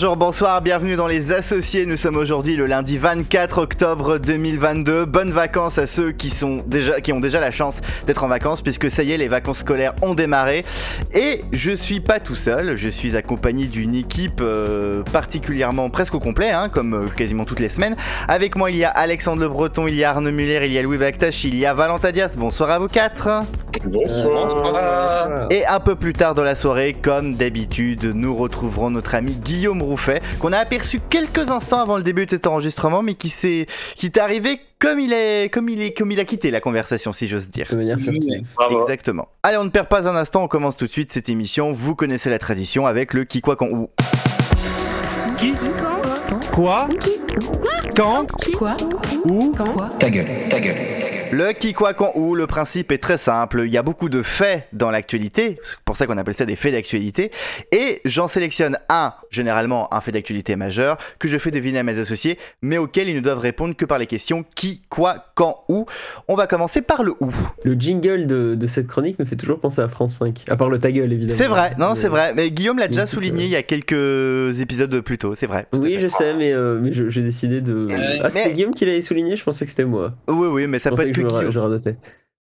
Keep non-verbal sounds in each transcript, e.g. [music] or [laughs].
Bonjour, bonsoir, bienvenue dans les associés. Nous sommes aujourd'hui le lundi 24 octobre 2022. Bonnes vacances à ceux qui, sont déjà, qui ont déjà la chance d'être en vacances puisque ça y est, les vacances scolaires ont démarré. Et je suis pas tout seul, je suis accompagné d'une équipe euh, particulièrement presque au complet, hein, comme euh, quasiment toutes les semaines. Avec moi, il y a Alexandre Le Breton, il y a Arnaud Muller, il y a Louis Vactache, il y a Valentin Dias. Bonsoir à vous quatre. Bonsoir. Et un peu plus tard dans la soirée, comme d'habitude, nous retrouverons notre ami Guillaume Rouffet, qu'on a aperçu quelques instants avant le début de cet enregistrement, mais qui s'est, qui est arrivé comme il est, comme il est, comme il a quitté la conversation, si j'ose dire. De manière furtive. Bravo. Exactement. Allez, on ne perd pas un instant, on commence tout de suite cette émission. Vous connaissez la tradition avec le qui quoi quand où. Qui Quoi Quand Quoi Où Ta gueule, ta gueule. Le qui, quoi, quand, où, le principe est très simple. Il y a beaucoup de faits dans l'actualité, c'est pour ça qu'on appelle ça des faits d'actualité, et j'en sélectionne un, généralement un fait d'actualité majeur, que je fais deviner à mes associés, mais auquel ils ne doivent répondre que par les questions qui, quoi, quand, où. On va commencer par le où. Le jingle de, de cette chronique me fait toujours penser à France 5. À part le ta gueule, évidemment. C'est vrai, non, Mais- c'est vrai, mais Guillaume l'a déjà souligné euh, il y a quelques épisodes plus tôt, c'est vrai. Oui, je sais, mais, euh, mais j'ai décidé de. Ah, c'était Mais- Guillaume qui l'avait souligné, je pensais que c'était moi. Oui, oui, mais ça je peut être je, je radotais.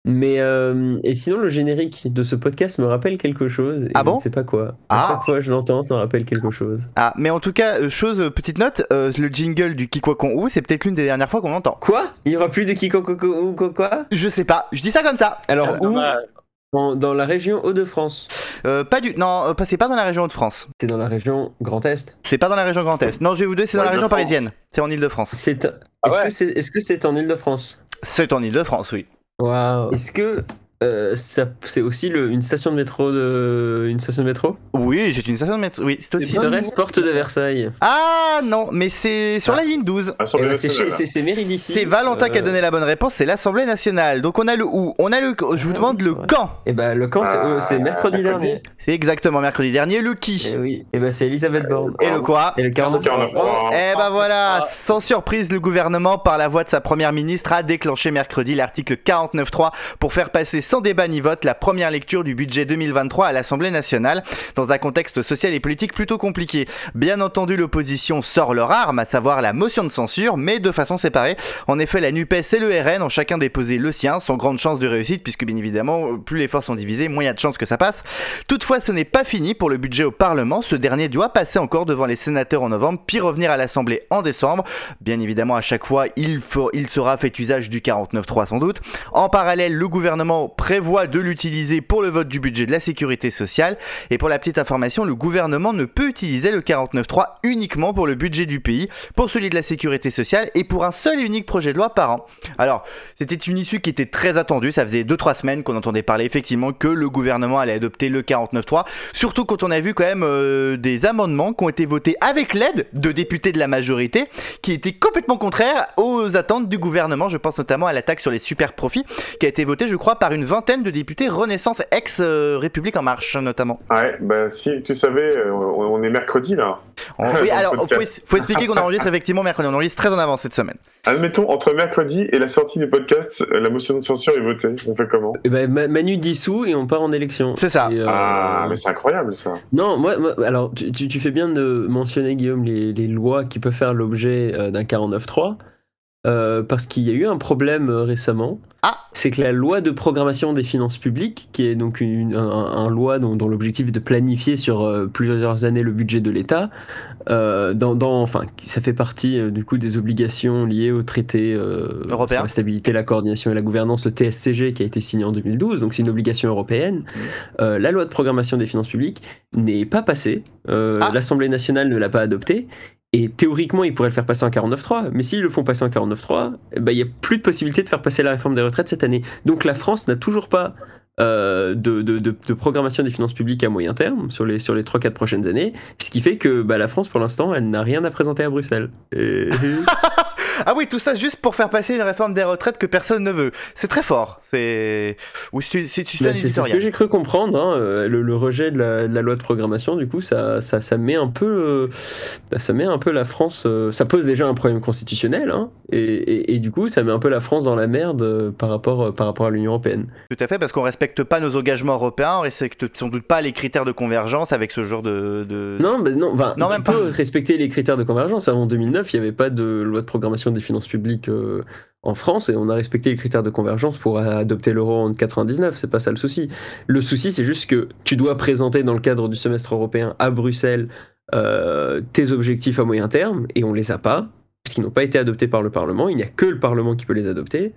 Mais euh, et sinon le générique de ce podcast me rappelle quelque chose. et Ah je bon? ne sais pas quoi. Ah. À chaque fois que je l'entends, ça me rappelle quelque chose. Ah, mais en tout cas, euh, chose, euh, petite note, euh, le jingle du quand, où, c'est peut-être l'une des dernières fois qu'on l'entend. Quoi? Il y aura plus de qui quoi quoi quoi, Je sais pas, je dis ça comme ça. Alors où? Dommage. dans, dans la région Hauts-de-France. Euh, pas du. Non, pas- c'est pas dans la région de France. C'est dans la région Grand Est. C'est pas dans la région Grand Est. Non, je vais vous dire, c'est dans la région parisienne. C'est en Ile-de-France. C'est. Ah Est-ce ouais que c'est est-ce que c'est en Île-de-France? C'est en Ile-de-France, oui. Waouh. Est-ce que euh, c'est aussi le- une station de métro de une station de métro? Oui, c'est une station de métro. Oui, c'est aussi. serait Porte de Versailles Ah non, mais c'est sur Ah. la ligne 12. Ah, sur Eh ben, C'est Méridici. C'est Valentin qui a donné la bonne réponse, c'est l'Assemblée nationale. Donc on a le où? On a le. Je vous Ah, demande oui, le vrai. quand Eh ben le camp c'est euh, Ah, mercredi mercredi. dernier. C'est exactement mercredi dernier. Le qui? Eh oui. Eh ben c'est Elisabeth Borne. Et le quoi? Et le 49. 49. Eh ben voilà, Ah. sans surprise, le gouvernement, par la voix de sa première ministre, a déclenché mercredi l'article 49.3 pour faire passer sans débat ni vote la première lecture du budget 2023 à l'Assemblée nationale, dans un contexte social et politique plutôt compliqué. Bien entendu, l'opposition sort leur arme, à savoir la motion de censure, mais de façon séparée. En effet, la NUPES et le RN ont chacun déposé le sien, sans grande chance de réussite, puisque bien évidemment, plus les forces sont divisées, moins il y a de chances que ça passe. Toutefois, ce n'est pas fini pour le budget au Parlement. Ce dernier doit passer encore devant les sénateurs en novembre, puis revenir à l'Assemblée en décembre. Bien évidemment, à chaque fois, il, faut- il sera fait usage du 49.3 sans doute. En parallèle, le gouvernement prévoit de l'utiliser pour le vote du budget de la sécurité sociale. Et pour la petite information, le gouvernement ne peut utiliser le 49.3 uniquement pour le budget du pays, pour celui de la sécurité sociale et pour un seul et unique projet de loi par an. Alors, c'était une issue qui était très attendue. Ça faisait 2-3 semaines qu'on entendait parler effectivement que le gouvernement allait adopter le 49.3. Surtout quand on a vu quand même euh, des amendements qui ont été votés avec l'aide de députés de la majorité qui étaient complètement contraires aux attentes du gouvernement. Je pense notamment à la taxe sur les super profits qui a été votée, je crois, par une vingtaine de députés Renaissance ex-République en marche notamment. Ouais, bah si tu savais, euh, on on est mercredi là. On- Oui, [laughs] alors faut, faut expliquer qu'on enregistre [laughs] effectivement mercredi. On enregistre très en avance cette semaine. Admettons, entre mercredi et la sortie du podcast, euh, la motion de censure est votée. On fait comment Eh ben Ma- Manu dissout et on part en élection. C'est ça. Et, euh, Ah, mais c'est incroyable ça. Non, moi, moi- alors tu, tu- tu fais bien de mentionner Guillaume les, les lois qui peuvent faire l'objet euh, d'un 49.3 euh, parce qu'il y a eu un problème euh, récemment. Ah. C'est que la loi de programmation des finances publiques, qui est donc une, un, un loi dont, dont l'objectif est de planifier sur euh, plusieurs années le budget de l'État, euh, dans, dans- enfin, ça fait partie euh, du coup des obligations liées au traité Européen. sur la stabilité, la coordination et la gouvernance, le TSCG, qui a été signé en 2012, donc c'est une obligation européenne. Euh, la loi de programmation des finances publiques n'est pas passée, Ah. l'Assemblée nationale ne l'a pas adoptée. Et théoriquement, ils pourraient le faire passer en 49.3, mais s'ils le font passer en 49.3, eh ben, il n'y a plus de possibilité de faire passer la réforme des retraites cette année. Donc la France n'a toujours pas euh, de, programmation des finances publiques à moyen terme sur les, sur les 3-4 prochaines années, ce qui fait que bah, la France, pour l'instant, elle n'a rien à présenter à Bruxelles. Et- [laughs] Ah oui, tout ça juste pour faire passer une réforme des retraites que personne ne veut. C'est très fort. C'est. Oui, c'est ce que j'ai cru comprendre. hein, euh, Le, le rejet de la, de la loi de programmation, du coup, ça, ça, ça met un peu, euh, bah, ça met un peu la France. euh, ça pose déjà un problème constitutionnel, hein, et, et- et du coup, ça met un peu la France dans la merde par rapport, par rapport à l'Union européenne. Tout à fait, parce qu'on respecte pas nos engagements européens, on respecte sans doute pas les critères de convergence avec ce genre de. de- Non, mais non, tu même peux respecter les critères de convergence. Avant 2009, il n'y avait pas de loi de programmation des finances publiques euh, en France et on a respecté les critères de convergence pour adopter l'euro en 99. C'est pas ça le souci. Le souci, c'est juste que tu dois présenter dans le cadre du semestre européen à Bruxelles euh, tes objectifs à moyen terme et on les a pas parce qu'ils n'ont pas été adoptés par le Parlement. Il n'y a que le Parlement qui peut les adopter.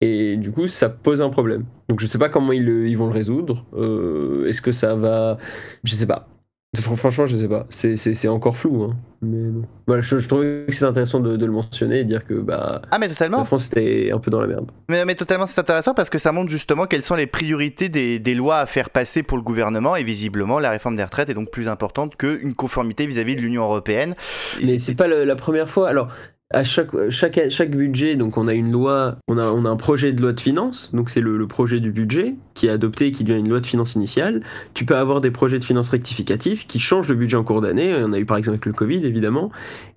Et du coup, ça pose un problème. Donc, je sais pas comment ils vont le résoudre. Euh, Est-ce que ça va. Je sais pas. Fran- Franchement, je sais pas. C'est- encore flou. Hein. Mais bon. Voilà, je, je trouvais que c'est intéressant de, de le mentionner et dire que bah, Ah, mais totalement. la France était un peu dans la merde. Mais, mais totalement, c'est intéressant parce que ça montre justement quelles sont les priorités des, des lois à faire passer pour le gouvernement et visiblement la réforme des retraites est donc plus importante qu'une conformité vis-à-vis de l'Union européenne. Et Mais c'est pas le- la première fois. Alors, à chaque, chaque, chaque budget, donc on a une loi, on a, on a un projet de loi de finances, donc c'est le, projet du budget qui est adopté et qui devient une loi de finances initiale. Tu peux avoir des projets de finances rectificatifs qui changent le budget en cours d'année. On a eu par exemple avec le Covid, évidemment.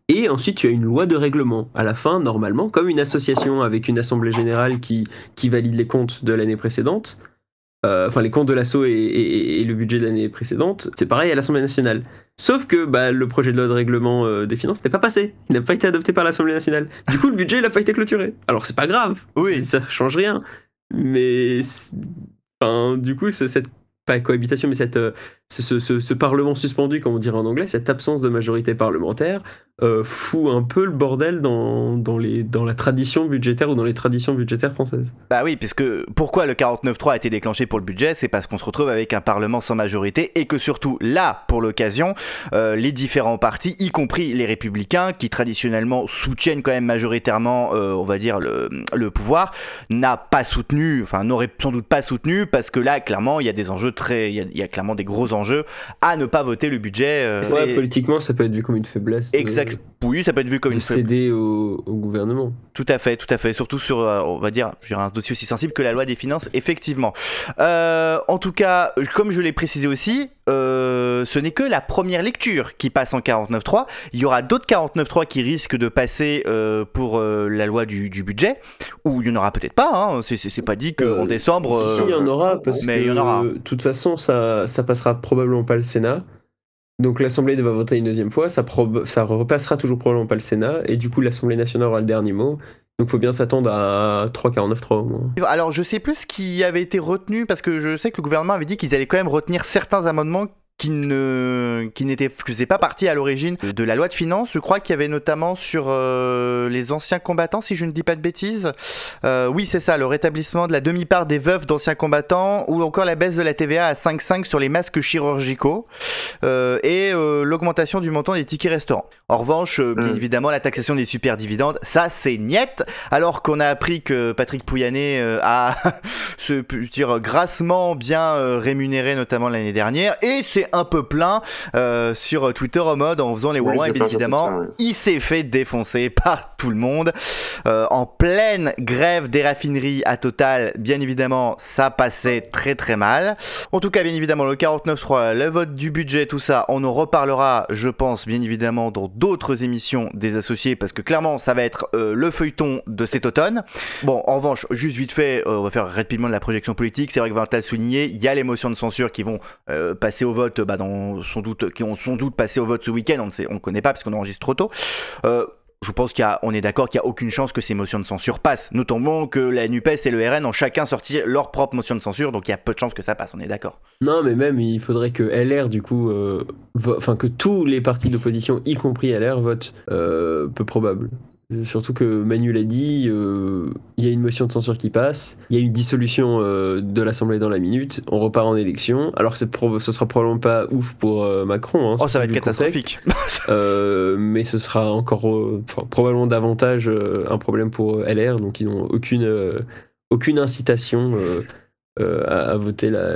Et ensuite, tu as une loi de règlement. À la fin, normalement, comme une association avec une assemblée générale qui, qui valide les comptes de l'année précédente, euh, enfin les comptes de l'assaut et- et le budget de l'année précédente, c'est pareil à l'Assemblée nationale. Sauf que bah, le projet de loi de règlement euh, des finances n'est pas passé. Il n'a pas été adopté par l'Assemblée nationale. Du coup, le budget n'a pas été clôturé. Alors, c'est pas grave. Oui. [laughs] Ça change rien. Mais. Enfin, du coup, cette. Pas cohabitation, mais cette, euh, ce, parlement suspendu, comme on dirait en anglais, cette absence de majorité parlementaire, euh, fout un peu le bordel dans, la tradition budgétaire ou dans les traditions budgétaires françaises. Bah oui, puisque pourquoi le 49.3 a été déclenché pour le budget C'est parce qu'on se retrouve avec un Parlement sans majorité et que surtout là, pour l'occasion, euh, les différents partis, y compris les républicains, qui traditionnellement soutiennent quand même majoritairement, euh, on va dire, le, pouvoir, n'a pas soutenu, enfin n'aurait sans doute pas soutenu, parce que là, clairement, il y a des enjeux très, il y y a clairement des gros enjeux à ne pas voter le budget. euh, Ouais, politiquement, ça peut être vu comme une faiblesse. Exact. Oui, ça peut être vu comme de une céder au, au gouvernement. Tout à fait, tout à fait. Surtout sur, euh, on va dire, je dirais un dossier aussi sensible que la loi des finances, effectivement. Euh, en tout cas, comme je l'ai précisé aussi, euh, ce n'est que la première lecture qui passe en 49.3. Il y aura d'autres 49.3 qui risquent de passer euh, pour la loi du, du budget, ou il y en aura peut-être pas. Hein. C'est- pas dit qu'en décembre. Si, il y en aura, parce mais que il y en aura. de toute façon, ça, ça passera probablement pas le Sénat. Donc l'Assemblée va voter une deuxième fois, ça, repassera toujours probablement pas le Sénat, et du coup l'Assemblée nationale aura le dernier mot. Donc faut bien s'attendre à 3,49,3 au moins. Alors, je sais plus ce qui avait été retenu parce que je sais que le gouvernement avait dit qu'ils allaient quand même retenir certains amendements qui ne qui n'étaient qui faisaient pas partie à l'origine de la loi de finances. Je crois qu'il y avait notamment sur euh, les anciens combattants, si je ne dis pas de bêtises. Euh, oui, c'est ça, le rétablissement de la demi-part des veuves d'anciens combattants ou encore la baisse de la TVA à 5,5 sur les masques chirurgicaux euh, et l'augmentation du montant des tickets restaurants. En revanche, bien Mm. évidemment, la taxation des super dividendes, ça c'est niette. Alors qu'on a appris que Patrick Pouyanné a [laughs] se dire grassement bien rémunéré notamment l'année dernière et c'est un peu plein euh, sur Twitter en mode en faisant les Oui, et bien évidemment il s'est fait défoncer [laughs] par tout le monde. Euh, en pleine grève des raffineries à Total bien évidemment ça passait très très mal. En tout cas bien évidemment le 49.3 le vote du budget tout ça on en reparlera je pense bien évidemment dans d'autres émissions des associés parce que clairement ça va être euh, le feuilleton de cet automne. Bon, en revanche, juste vite fait, on va faire rapidement de la projection politique. C'est vrai que Valentin l'a souligné, il y a les motions de censure qui vont passer au vote, bah, dans, sans doute, qui ont sans doute passé au vote ce week-end. On ne sait, on connaît pas parce qu'on enregistre trop tôt. Euh, je pense qu'on est d'accord qu'il n'y a aucune chance que ces motions de censure passent. Notons que la NUPES et le RN ont chacun sorti leur propre motion de censure, donc il y a peu de chances que ça passe, on est d'accord. Non, mais même il faudrait que LR, du coup, euh, enfin que tous les partis d'opposition, y compris LR, votent. Euh, peu probable. Euh, Surtout que Manu l'a dit, euh, il y a une motion de censure qui passe, il y a une dissolution euh, de l'Assemblée dans la minute, on repart en élection, alors que ce sera probablement pas ouf pour euh, Macron. hein, Oh, ça va être catastrophique. [laughs] Euh, mais ce sera encore euh, enfin, probablement davantage euh, un problème pour euh, LR, donc ils n'ont aucune, euh, aucune incitation euh, euh, à, à voter la,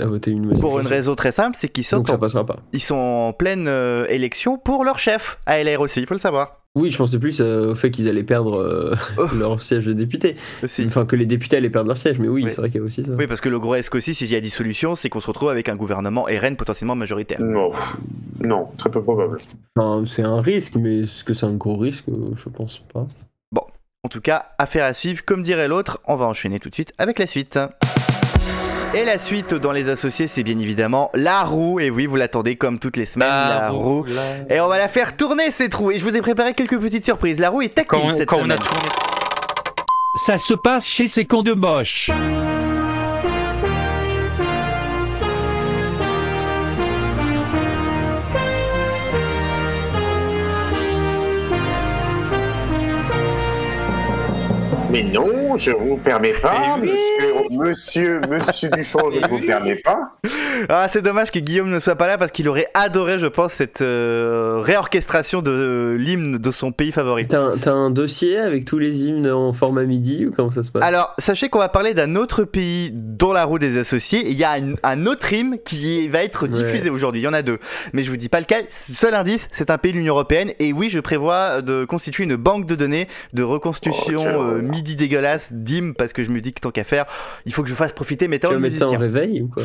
à voter une motion. Pour une raison très simple, c'est qu'ils sont, Donc ça en, passera pas. ils sont en pleine euh, élection pour leur chef, à LR aussi, il faut le savoir. Oui, je pensais plus euh, au fait qu'ils allaient perdre euh, Oh. [laughs] leur siège de député. Aussi. Enfin, que les députés allaient perdre leur siège, mais oui, Oui. c'est vrai qu'il y a aussi ça. Oui, parce que le gros risque aussi, s'il y a dissolution, c'est qu'on se retrouve avec un gouvernement RN potentiellement majoritaire. Non, non, très peu probable. Enfin, c'est un risque, mais est-ce que c'est un gros risque? Euh, Je pense pas. En tout cas, affaire à suivre. Comme dirait l'autre, on va enchaîner tout de suite avec la suite. Et la suite dans les associés, c'est bien évidemment la roue. Et oui, vous l'attendez comme toutes les semaines, la, roue. Et on va la faire tourner cette roue. Et je vous ai préparé quelques petites surprises. La roue est Quand, tactile on, cette quand on semaine. a tourné. Ça se passe chez ces cons de moche. Mais non, je vous permets pas, Mais monsieur, monsieur, monsieur Duchamp, je Mais vous permets pas. Ah, c'est dommage que Guillaume ne soit pas là parce qu'il aurait adoré, je pense, cette euh, réorchestration de euh, l'hymne de son pays favori. T'as un, t'as un dossier avec tous les hymnes en format midi ou comment ça se passe? Alors, sachez qu'on va parler d'un autre pays dans la roue des associés. Il y a un, un autre hymne qui va être diffusé aujourd'hui. Il y en a deux. Mais je vous dis pas lequel. Seul indice, c'est un pays de l'Union Européenne. Et oui, je prévois de constituer une banque de données de reconstitution Oh, euh, midi dégueulasse d'hymnes parce que je me dis que tant qu'à faire, il faut que je fasse profiter mes Tu talents de mettre ça en musicien. réveil ou quoi?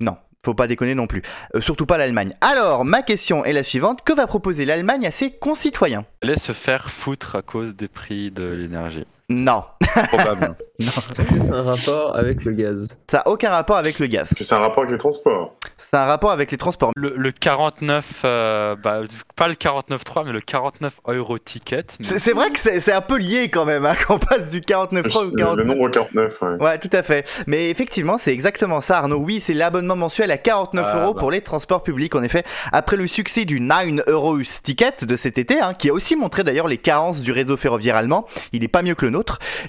Non. Faut pas déconner non plus. Euh, surtout pas l'Allemagne. Alors, ma question est la suivante. Que va proposer l'Allemagne à ses concitoyens? Allait se faire foutre à cause des prix de l'énergie. Non. Probable. [laughs] Que c'est un rapport avec le gaz Ça n'a aucun rapport avec le gaz. C'est un rapport avec les transports. C'est un rapport avec les transports. le, le 49, euh, bah, pas le 49.3, mais le 49 euro ticket. mais- C'est c'est vrai que c'est c'est un peu lié quand même, hein, [laughs] qu'on passe du 49 au Le, 49. le nombre 49, ouais. Ouais, tout à fait. Mais effectivement, c'est exactement ça, Arnaud. Oui, c'est l'abonnement mensuel à 49 Ah, euros bah. pour les transports publics. En effet, après le succès du 9 euros ticket de cet été, hein, qui a aussi montré d'ailleurs les carences du réseau ferroviaire allemand, il est pas mieux que le nôtre.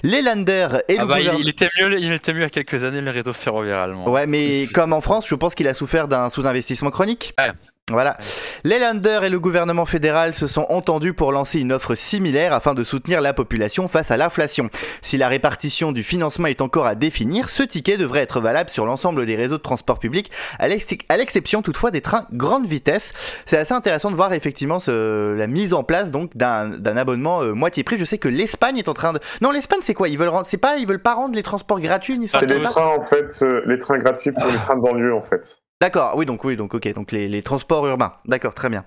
Les Länder et Ah le bah, il, gouvernement. il était mieux, il était mieux il y a quelques années le réseau ferroviaire allemand. Ouais, mais [laughs] comme en France, je pense qu'il a souffert d'un sous-investissement chronique. Ouais. Voilà. Les Länder et le gouvernement fédéral se sont entendus pour lancer une offre similaire afin de soutenir la population face à l'inflation. Si la répartition du financement est encore à définir, ce ticket devrait être valable sur l'ensemble des réseaux de transport public, à l'ex- à l'exception toutefois des trains grande vitesse. C'est assez intéressant de voir effectivement ce- la mise en place donc d'un abonnement euh, moitié prix. Je sais que l'Espagne est en train de. Non, l'Espagne c'est quoi? Ils veulent rendre... c'est pas ils veulent pas rendre les transports gratuits ni C'est les trains, en fait, euh, les trains gratuits pour les trains de banlieue, en fait. D'accord, oui, donc oui, donc ok, donc les, les transports urbains, d'accord, très bien.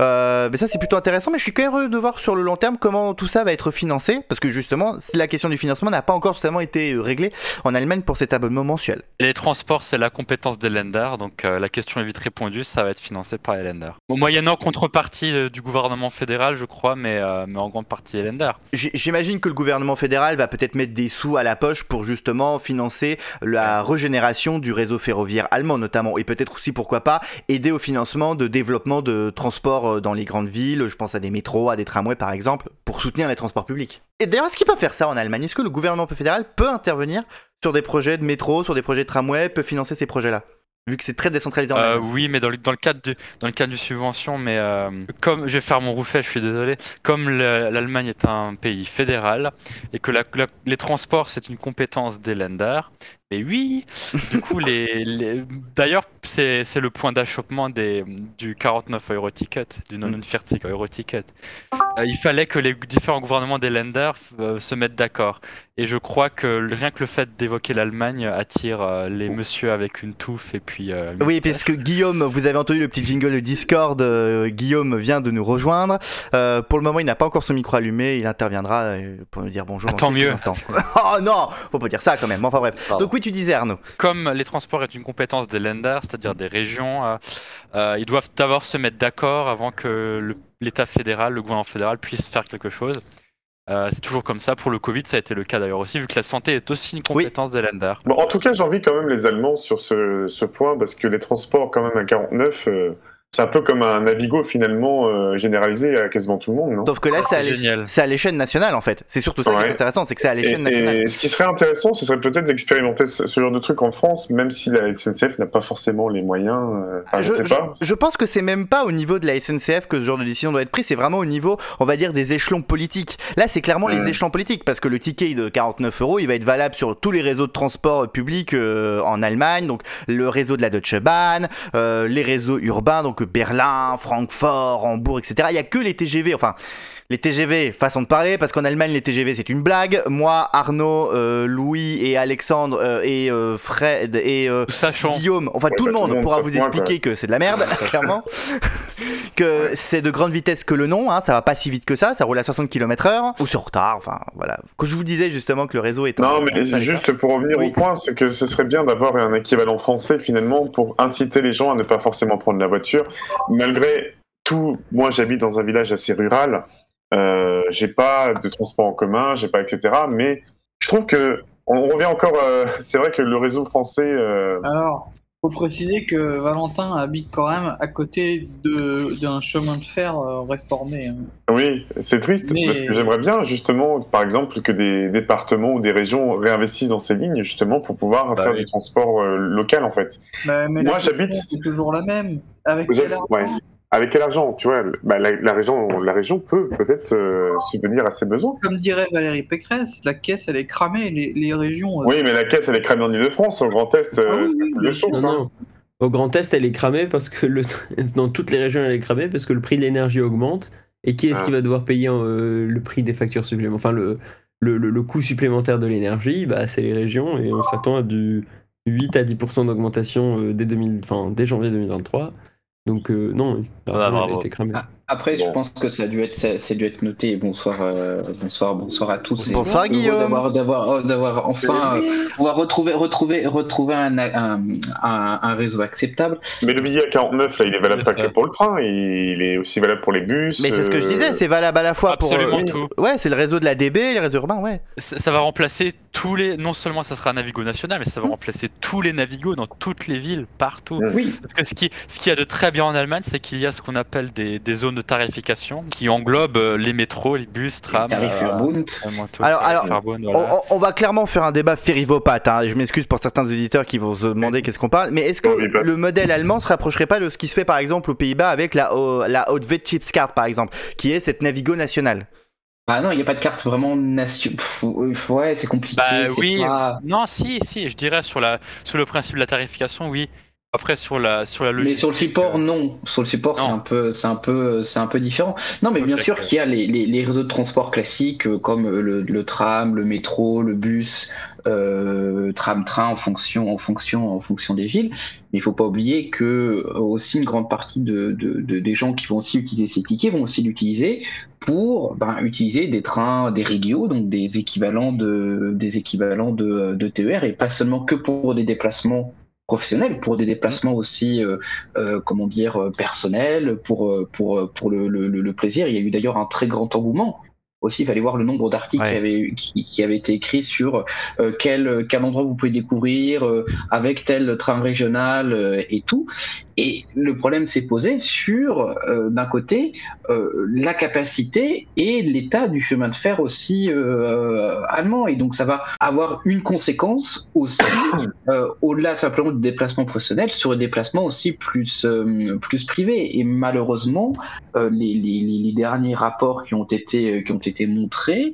Euh, mais ça c'est plutôt intéressant, mais je suis heureux de voir sur le long terme comment tout ça va être financé, parce que justement, la question du financement n'a pas encore totalement été euh, réglée en Allemagne pour cet abonnement mensuel. Les transports, c'est la compétence des lenders, donc euh, la question est vite répondue, ça va être financé par les lenders. Au moyennant contrepartie euh, du gouvernement fédéral, je crois, mais, mais en grande partie les lenders. J'imagine que le gouvernement fédéral va peut-être mettre des sous à la poche pour justement financer la régénération du réseau ferroviaire allemand notamment, et peut-être aussi pourquoi pas aider au financement de développement de transports euh, dans les grandes villes, je pense à des métros, à des tramways par exemple, pour soutenir les transports publics. Et d'ailleurs, est-ce qu'il peut faire ça en Allemagne? Est-ce que le gouvernement fédéral peut intervenir sur des projets de métro, sur des projets de tramway, peut financer ces projets-là? Vu que c'est très décentralisé en Euh, Allemagne. oui, mais dans le, dans le cadre du dans le cadre du subvention, mais euh, comme je vais faire mon roufet, je suis désolé. Comme le- l'Allemagne est un pays fédéral et que la- la- les transports c'est une compétence des lenders. Et oui, du coup, les, les- d'ailleurs, c'est c'est le point d'achoppement des du 49 euro ticket, du 49 euro ticket. Euh, il fallait que les différents gouvernements des lenders euh, se mettent d'accord. Et je crois que rien que le fait d'évoquer l'Allemagne attire euh, les messieurs avec une touffe et puis. euh, Oui, parce que Guillaume, vous avez entendu le petit jingle de Discord, euh, Guillaume vient de nous rejoindre. Euh, pour le moment, il n'a pas encore son micro allumé, il interviendra pour nous dire bonjour. Ah, tant mieux. [laughs] oh non, faut pas dire ça quand même. Enfin bref. Pardon. Donc oui, tu disais Arnaud. Comme les transports est une compétence des lenders, c'est-à-dire des régions, euh, euh, ils doivent d'abord se mettre d'accord avant que l'État fédéral, le gouvernement fédéral puisse faire quelque chose. Euh, c'est toujours comme ça. Pour le Covid, ça a été le cas d'ailleurs aussi, vu que la santé est aussi une compétence des lenders. Bon, en tout cas, j'envie quand même les Allemands sur ce, ce point, parce que les transports, quand même, à 49, euh, c'est un peu comme un Navigo, finalement, euh, généralisé à quasiment tout le monde, non? Sauf que là, Ça, c'est à l'échelle nationale en fait. C'est surtout ça qui est intéressant, c'est que c'est à et, l'échelle nationale. et ce qui serait intéressant, ce serait peut-être d'expérimenter ce, ce genre de truc en France, même si la SNCF n'a pas forcément les moyens. euh, enfin, je, je, sais pas. je pense que c'est même pas au niveau de la SNCF que ce genre de décision doit être prise, c'est vraiment au niveau, on va dire, des échelons politiques. Là, c'est clairement les échelons politiques, parce que le ticket de 49 euros, il va être valable sur tous les réseaux de transport public euh, en Allemagne, donc le réseau de la Deutsche Bahn, euh, les réseaux urbains, donc Berlin, Francfort, Hambourg, etc. Il y a que les TGV, enfin les TGV, façon de parler, parce qu'en Allemagne, les TGV, c'est une blague. Moi, Arnaud, euh, Louis et Alexandre euh, et euh, Fred et euh, Sachant. Guillaume, enfin Ouais, tout le bah, tout monde le monde pourra vous expliquer que c'est de la merde, [laughs] clairement. [laughs] que c'est de grande vitesse que le nom, hein, ça va pas si vite que ça, ça roule à 60 km/h ou sur retard, enfin voilà. Que je vous disais justement que le réseau est en- Non, mais juste pour revenir Oui. au point, c'est que ce serait bien d'avoir un équivalent français finalement pour inciter les gens à ne pas forcément prendre la voiture. Malgré tout, moi j'habite dans un village assez rural, euh, j'ai pas de transport en commun, j'ai pas etc. Mais je trouve que on revient encore. euh, c'est vrai que le réseau français. euh, Alors, faut préciser que Valentin habite quand même à côté de- d'un chemin de fer euh, réformé. hein. Oui, c'est triste Mais- parce que j'aimerais bien justement, par exemple, que des départements ou des régions réinvestissent dans ces lignes justement pour pouvoir Bah faire oui. du transport local en fait. Mais, mais Moi, j'habite- C'est toujours la même. Avec Vous quel êtes- argent ouais. Avec quel argent, tu vois bah, la, la région, la région peut peut-être euh, subvenir à ses besoins. Comme dirait Valérie Pécresse, la caisse elle est cramée. Les, les régions. euh, Oui, mais la caisse, elle est cramée en Ile-de-France, au Grand Est, Ah euh, oui, oui. Non, hein. non. Au Grand Est, elle est cramée parce que le... [laughs] dans toutes les régions, elle est cramée parce que le prix de l'énergie augmente. Et qui est-ce Ah. qui va devoir payer euh, le prix des factures supplémentaires Enfin, le, le, le- le coût supplémentaire de l'énergie, bah, c'est les régions et on s'attend à du 8 à 10% d'augmentation euh, dès, 2000... enfin, dès janvier 2023. Donc, euh, non, Ah, bravo. été cramée. Ah, Après, Bon. je pense que ça a dû être, ça, ça a dû être noté. Bonsoir, euh, bonsoir, bonsoir à tous. Bonsoir, Guillaume. D'avoir, d'avoir, oh, d'avoir enfin euh, pouvoir retrouver, retrouver, retrouver un, un, un, un réseau acceptable. Mais le billet à 49, là, il est valable pas que pour le train, il est aussi valable pour les bus. Mais c'est ce que je euh, disais, c'est valable à la fois Absolument pour. tout. Ouais, c'est le réseau de la DB, les réseaux urbains, ouais. Ça, ça va remplacer tous les. Non seulement ça sera un Navigo national, mais ça va remplacer tous les Navigos dans toutes les villes, partout. Mm. Oui, Parce que ce qui, ce qui y a de très bien en Allemagne, c'est qu'il y a ce qu'on appelle des, des zones de tarification qui englobent euh, les métros, les bus, trams. tarif euh. Alors- alors, On, voilà. on- on va clairement faire un débat férivopate. Hein. Je m'excuse pour certains auditeurs qui vont se demander qu'est-ce qu'on parle. Mais est-ce que le modèle allemand se rapprocherait pas de ce qui se fait par exemple aux Pays-Bas avec la, la Haute Chipscard par exemple, qui est cette Navigo nationale? Ah non, il n'y a pas de carte vraiment nation. Pff, ouais, c'est compliqué. Bah oui, pas- non, si, si, je dirais sur, la, sur le principe de la tarification, oui. Après, sur la, sur la Mais sur le support, euh, non. Sur le support, c'est un peu, c'est un peu, c'est un peu différent. Non, mais bien sûr qu'il y a les, les, les réseaux de transport classiques euh, comme euh, le, le tram, le métro, le bus, euh, tram-train en fonction, en fonction, en fonction des villes. Mais il faut pas oublier que aussi une grande partie de, de, de- des gens qui vont aussi utiliser ces tickets vont aussi l'utiliser pour ben, utiliser des trains, des régios, donc des équivalents de, des équivalents de, de TER et pas seulement que pour des déplacements professionnels, pour des déplacements aussi euh, euh, comment dire, euh, personnel, pour, pour, pour le, le, plaisir. Il y a eu d'ailleurs un très grand engouement. Aussi, il fallait voir le nombre d'articles Ouais. qui, avaient, qui, qui avaient été écrits sur euh, quel, quel endroit vous pouvez découvrir euh, avec tel train régional euh, et tout. Et le problème s'est posé sur, d'un côté, euh, la capacité et l'état du chemin de fer aussi euh, allemand. Et donc, ça va avoir une conséquence aussi, [coughs] euh, au-delà simplement du déplacement professionnel, sur le déplacement aussi plus, plus privé. Et malheureusement, les- les derniers rapports qui ont été, qui ont été montrés,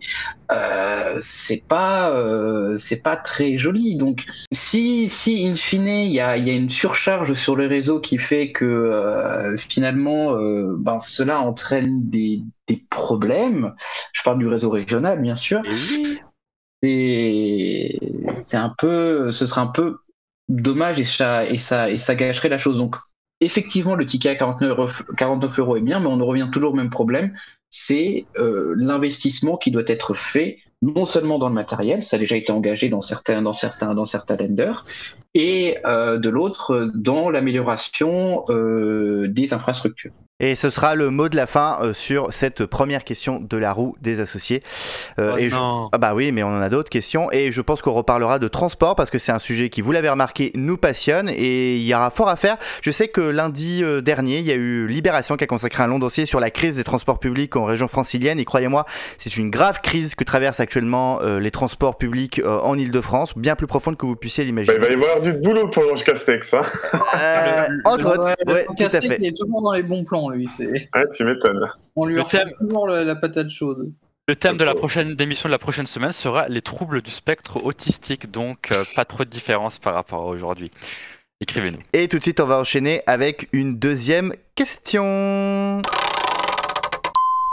euh, c'est pas, euh, c'est pas très joli. Donc, si, si in fine, il y a, il y a une surcharge sur le réseau qui fait que euh, finalement, ben, cela entraîne des, des problèmes. Je parle du réseau régional, bien sûr. Et oui, Et c'est un peu, ce serait un peu dommage et ça, et ça, et ça gâcherait la chose. Donc, effectivement, le ticket à 49 euros, 49 euros est bien, mais on en revient toujours au même problème. C'est euh, l'investissement qui doit être fait, non seulement dans le matériel, ça a déjà été engagé dans certains, dans certains, dans certains lenders, et euh, de l'autre, dans l'amélioration euh, des infrastructures. Et ce sera le mot de la fin euh, sur cette première question de la roue des associés. Euh, Oh et je-. Ah bah oui, mais on en a d'autres questions et je pense qu'on reparlera de transport parce que c'est un sujet qui, vous l'avez remarqué, nous passionne et il y aura fort à faire. Je sais que lundi euh, dernier, il y a eu Libération qui a consacré un long dossier sur la crise des transports publics en région francilienne et croyez-moi, c'est une grave crise que traversent actuellement euh, les transports publics euh, en Ile-de-France, bien plus profonde que vous puissiez Bah, l'imaginer. il va y avoir du boulot pour Georges Castex, hein. Euh, [laughs] entre autres, Ouais, tout à Castex, fait. Il est toujours dans les bons plans, lui. C'est... Ouais, tu m'étonnes. On lui Le thème- toujours la, la patate chaude. Le thème de la prochaine démission de la prochaine semaine sera les troubles du spectre autistique, donc euh, pas trop de différence par rapport à aujourd'hui. Écrivez-nous. Et tout de suite, on va enchaîner avec une deuxième question.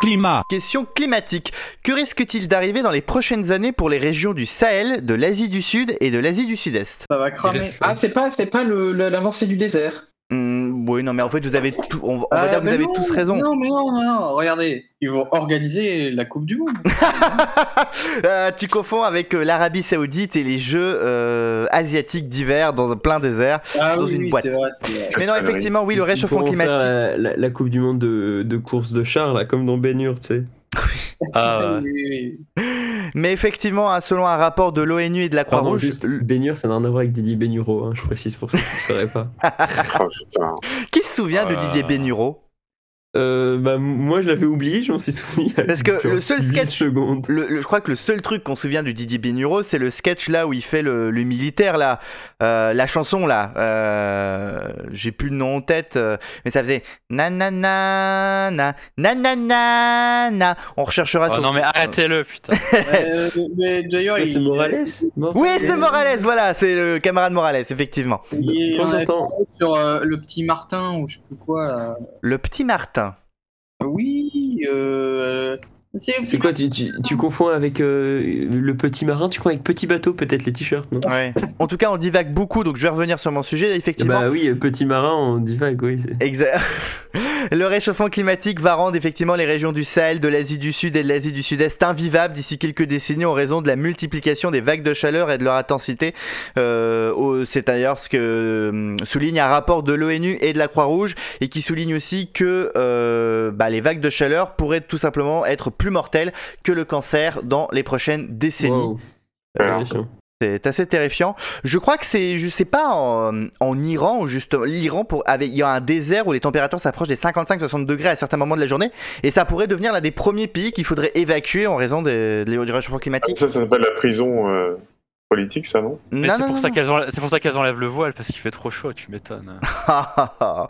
Climat. Question climatique. Que risque-t-il d'arriver dans les prochaines années pour les régions du Sahel, de l'Asie du Sud et de l'Asie du Sud-Est? Ça va cramer. Ah, c'est pas, c'est pas le- le- l'avancée du désert. Hmm, Oui, non, mais en fait, vous avez tout. On, va- Ah, dire que vous mais avez non, tous raison. Non, mais non, mais non. Regardez, ils vont organiser la Coupe du Monde. [laughs] Euh, tu confonds avec euh, l'Arabie Saoudite et les Jeux euh, asiatiques d'hiver dans un plein désert. Ah Dans oui, une oui, boîte. vrai. Mais non, connerie. effectivement, oui, le réchauffement faire, climatique. la, la Coupe du Monde de, de course de chars, là, comme dans Ben tu sais. Ah, ouais. Mais effectivement, hein, selon un rapport de l'ONU et de la Croix-Rouge, Hur, ça n'a rien à voir avec Didier Benuro, hein, je précise pour ceux qui ne sauraient pas. [laughs] Oh, qui se souvient de. Didier Bénureau? Euh, bah, moi je l'avais oublié, je m'en suis souvenu. Parce que le seul sketch, le, je crois que le seul truc qu'on se souvient du Didi Benuro, c'est le sketch là où il fait le, militaire là, euh, la chanson là, euh, j'ai plus le nom en tête, mais ça faisait nanana na nanana. On recherchera. Oh sur... Non mais arrêtez-le putain. [laughs] mais d'ailleurs, c'est Morales. Oui, c'est Morales, voilà, c'est le camarade Morales effectivement. Il est sur le petit Martin ou je sais plus quoi. Le petit Martin. Oui, euh, c'est quoi, tu, tu, tu confonds avec euh, le petit marin, tu confonds avec petit bateau, peut-être les t-shirts, non? Ouais. en tout cas, on divague beaucoup, donc je vais revenir sur mon sujet. Effectivement, Bah oui, euh, petit marin, on divague, oui. Exact. [laughs] Le réchauffement climatique va rendre effectivement les régions du Sahel, de l'Asie du Sud et de l'Asie du Sud-Est invivables d'ici quelques décennies en raison de la multiplication des vagues de chaleur et de leur intensité. Euh, C'est d'ailleurs ce que souligne un rapport de l'ONU et de la Croix-Rouge et qui souligne aussi que euh, bah, les vagues de chaleur pourraient tout simplement être plus mortelles que le cancer dans les prochaines décennies. Wow. Alors. Terrifiant. C'est assez terrifiant. Je crois que c'est, je sais pas, en, en Iran, où juste l'Iran, pour, avec, il y a un désert où les températures s'approchent des 55-60 degrés à certains moments de la journée, et ça pourrait devenir l'un des premiers pays qu'il faudrait évacuer en raison des- des- du réchauffement climatique. Ça, ça s'appelle la prison euh, politique, ça, non? Mais c'est pour, ça qu'elles c'est pour ça qu'elles enlèvent le voile, parce qu'il fait trop chaud, tu m'étonnes. [laughs] bah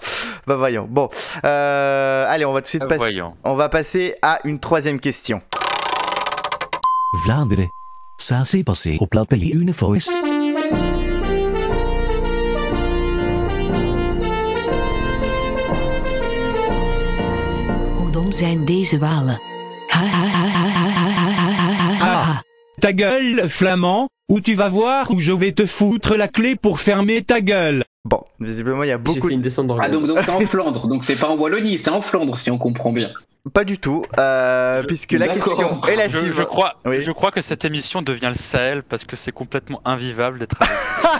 voyons. Bon, Euh, allez, on va tout de suite Ah, passer. Voyons. On va passer à une troisième question. Vlaanderen. Ça s'est passé au plat pays une fois. Hoe dom zijn deze walen? Ta gueule, flamand, ou tu vas voir où je vais te foutre la clé pour fermer ta gueule. Bon, visiblement, il y a J'ai beaucoup fait une descente Ah, donc donc c'est en Flandre, donc c'est pas en Wallonie, c'est en Flandre si on comprend bien. Pas du tout, euh, puisque la question est la suivante. je crois, Oui. je crois que cette émission devient le Sahel parce que c'est complètement invivable d'être avec. [laughs]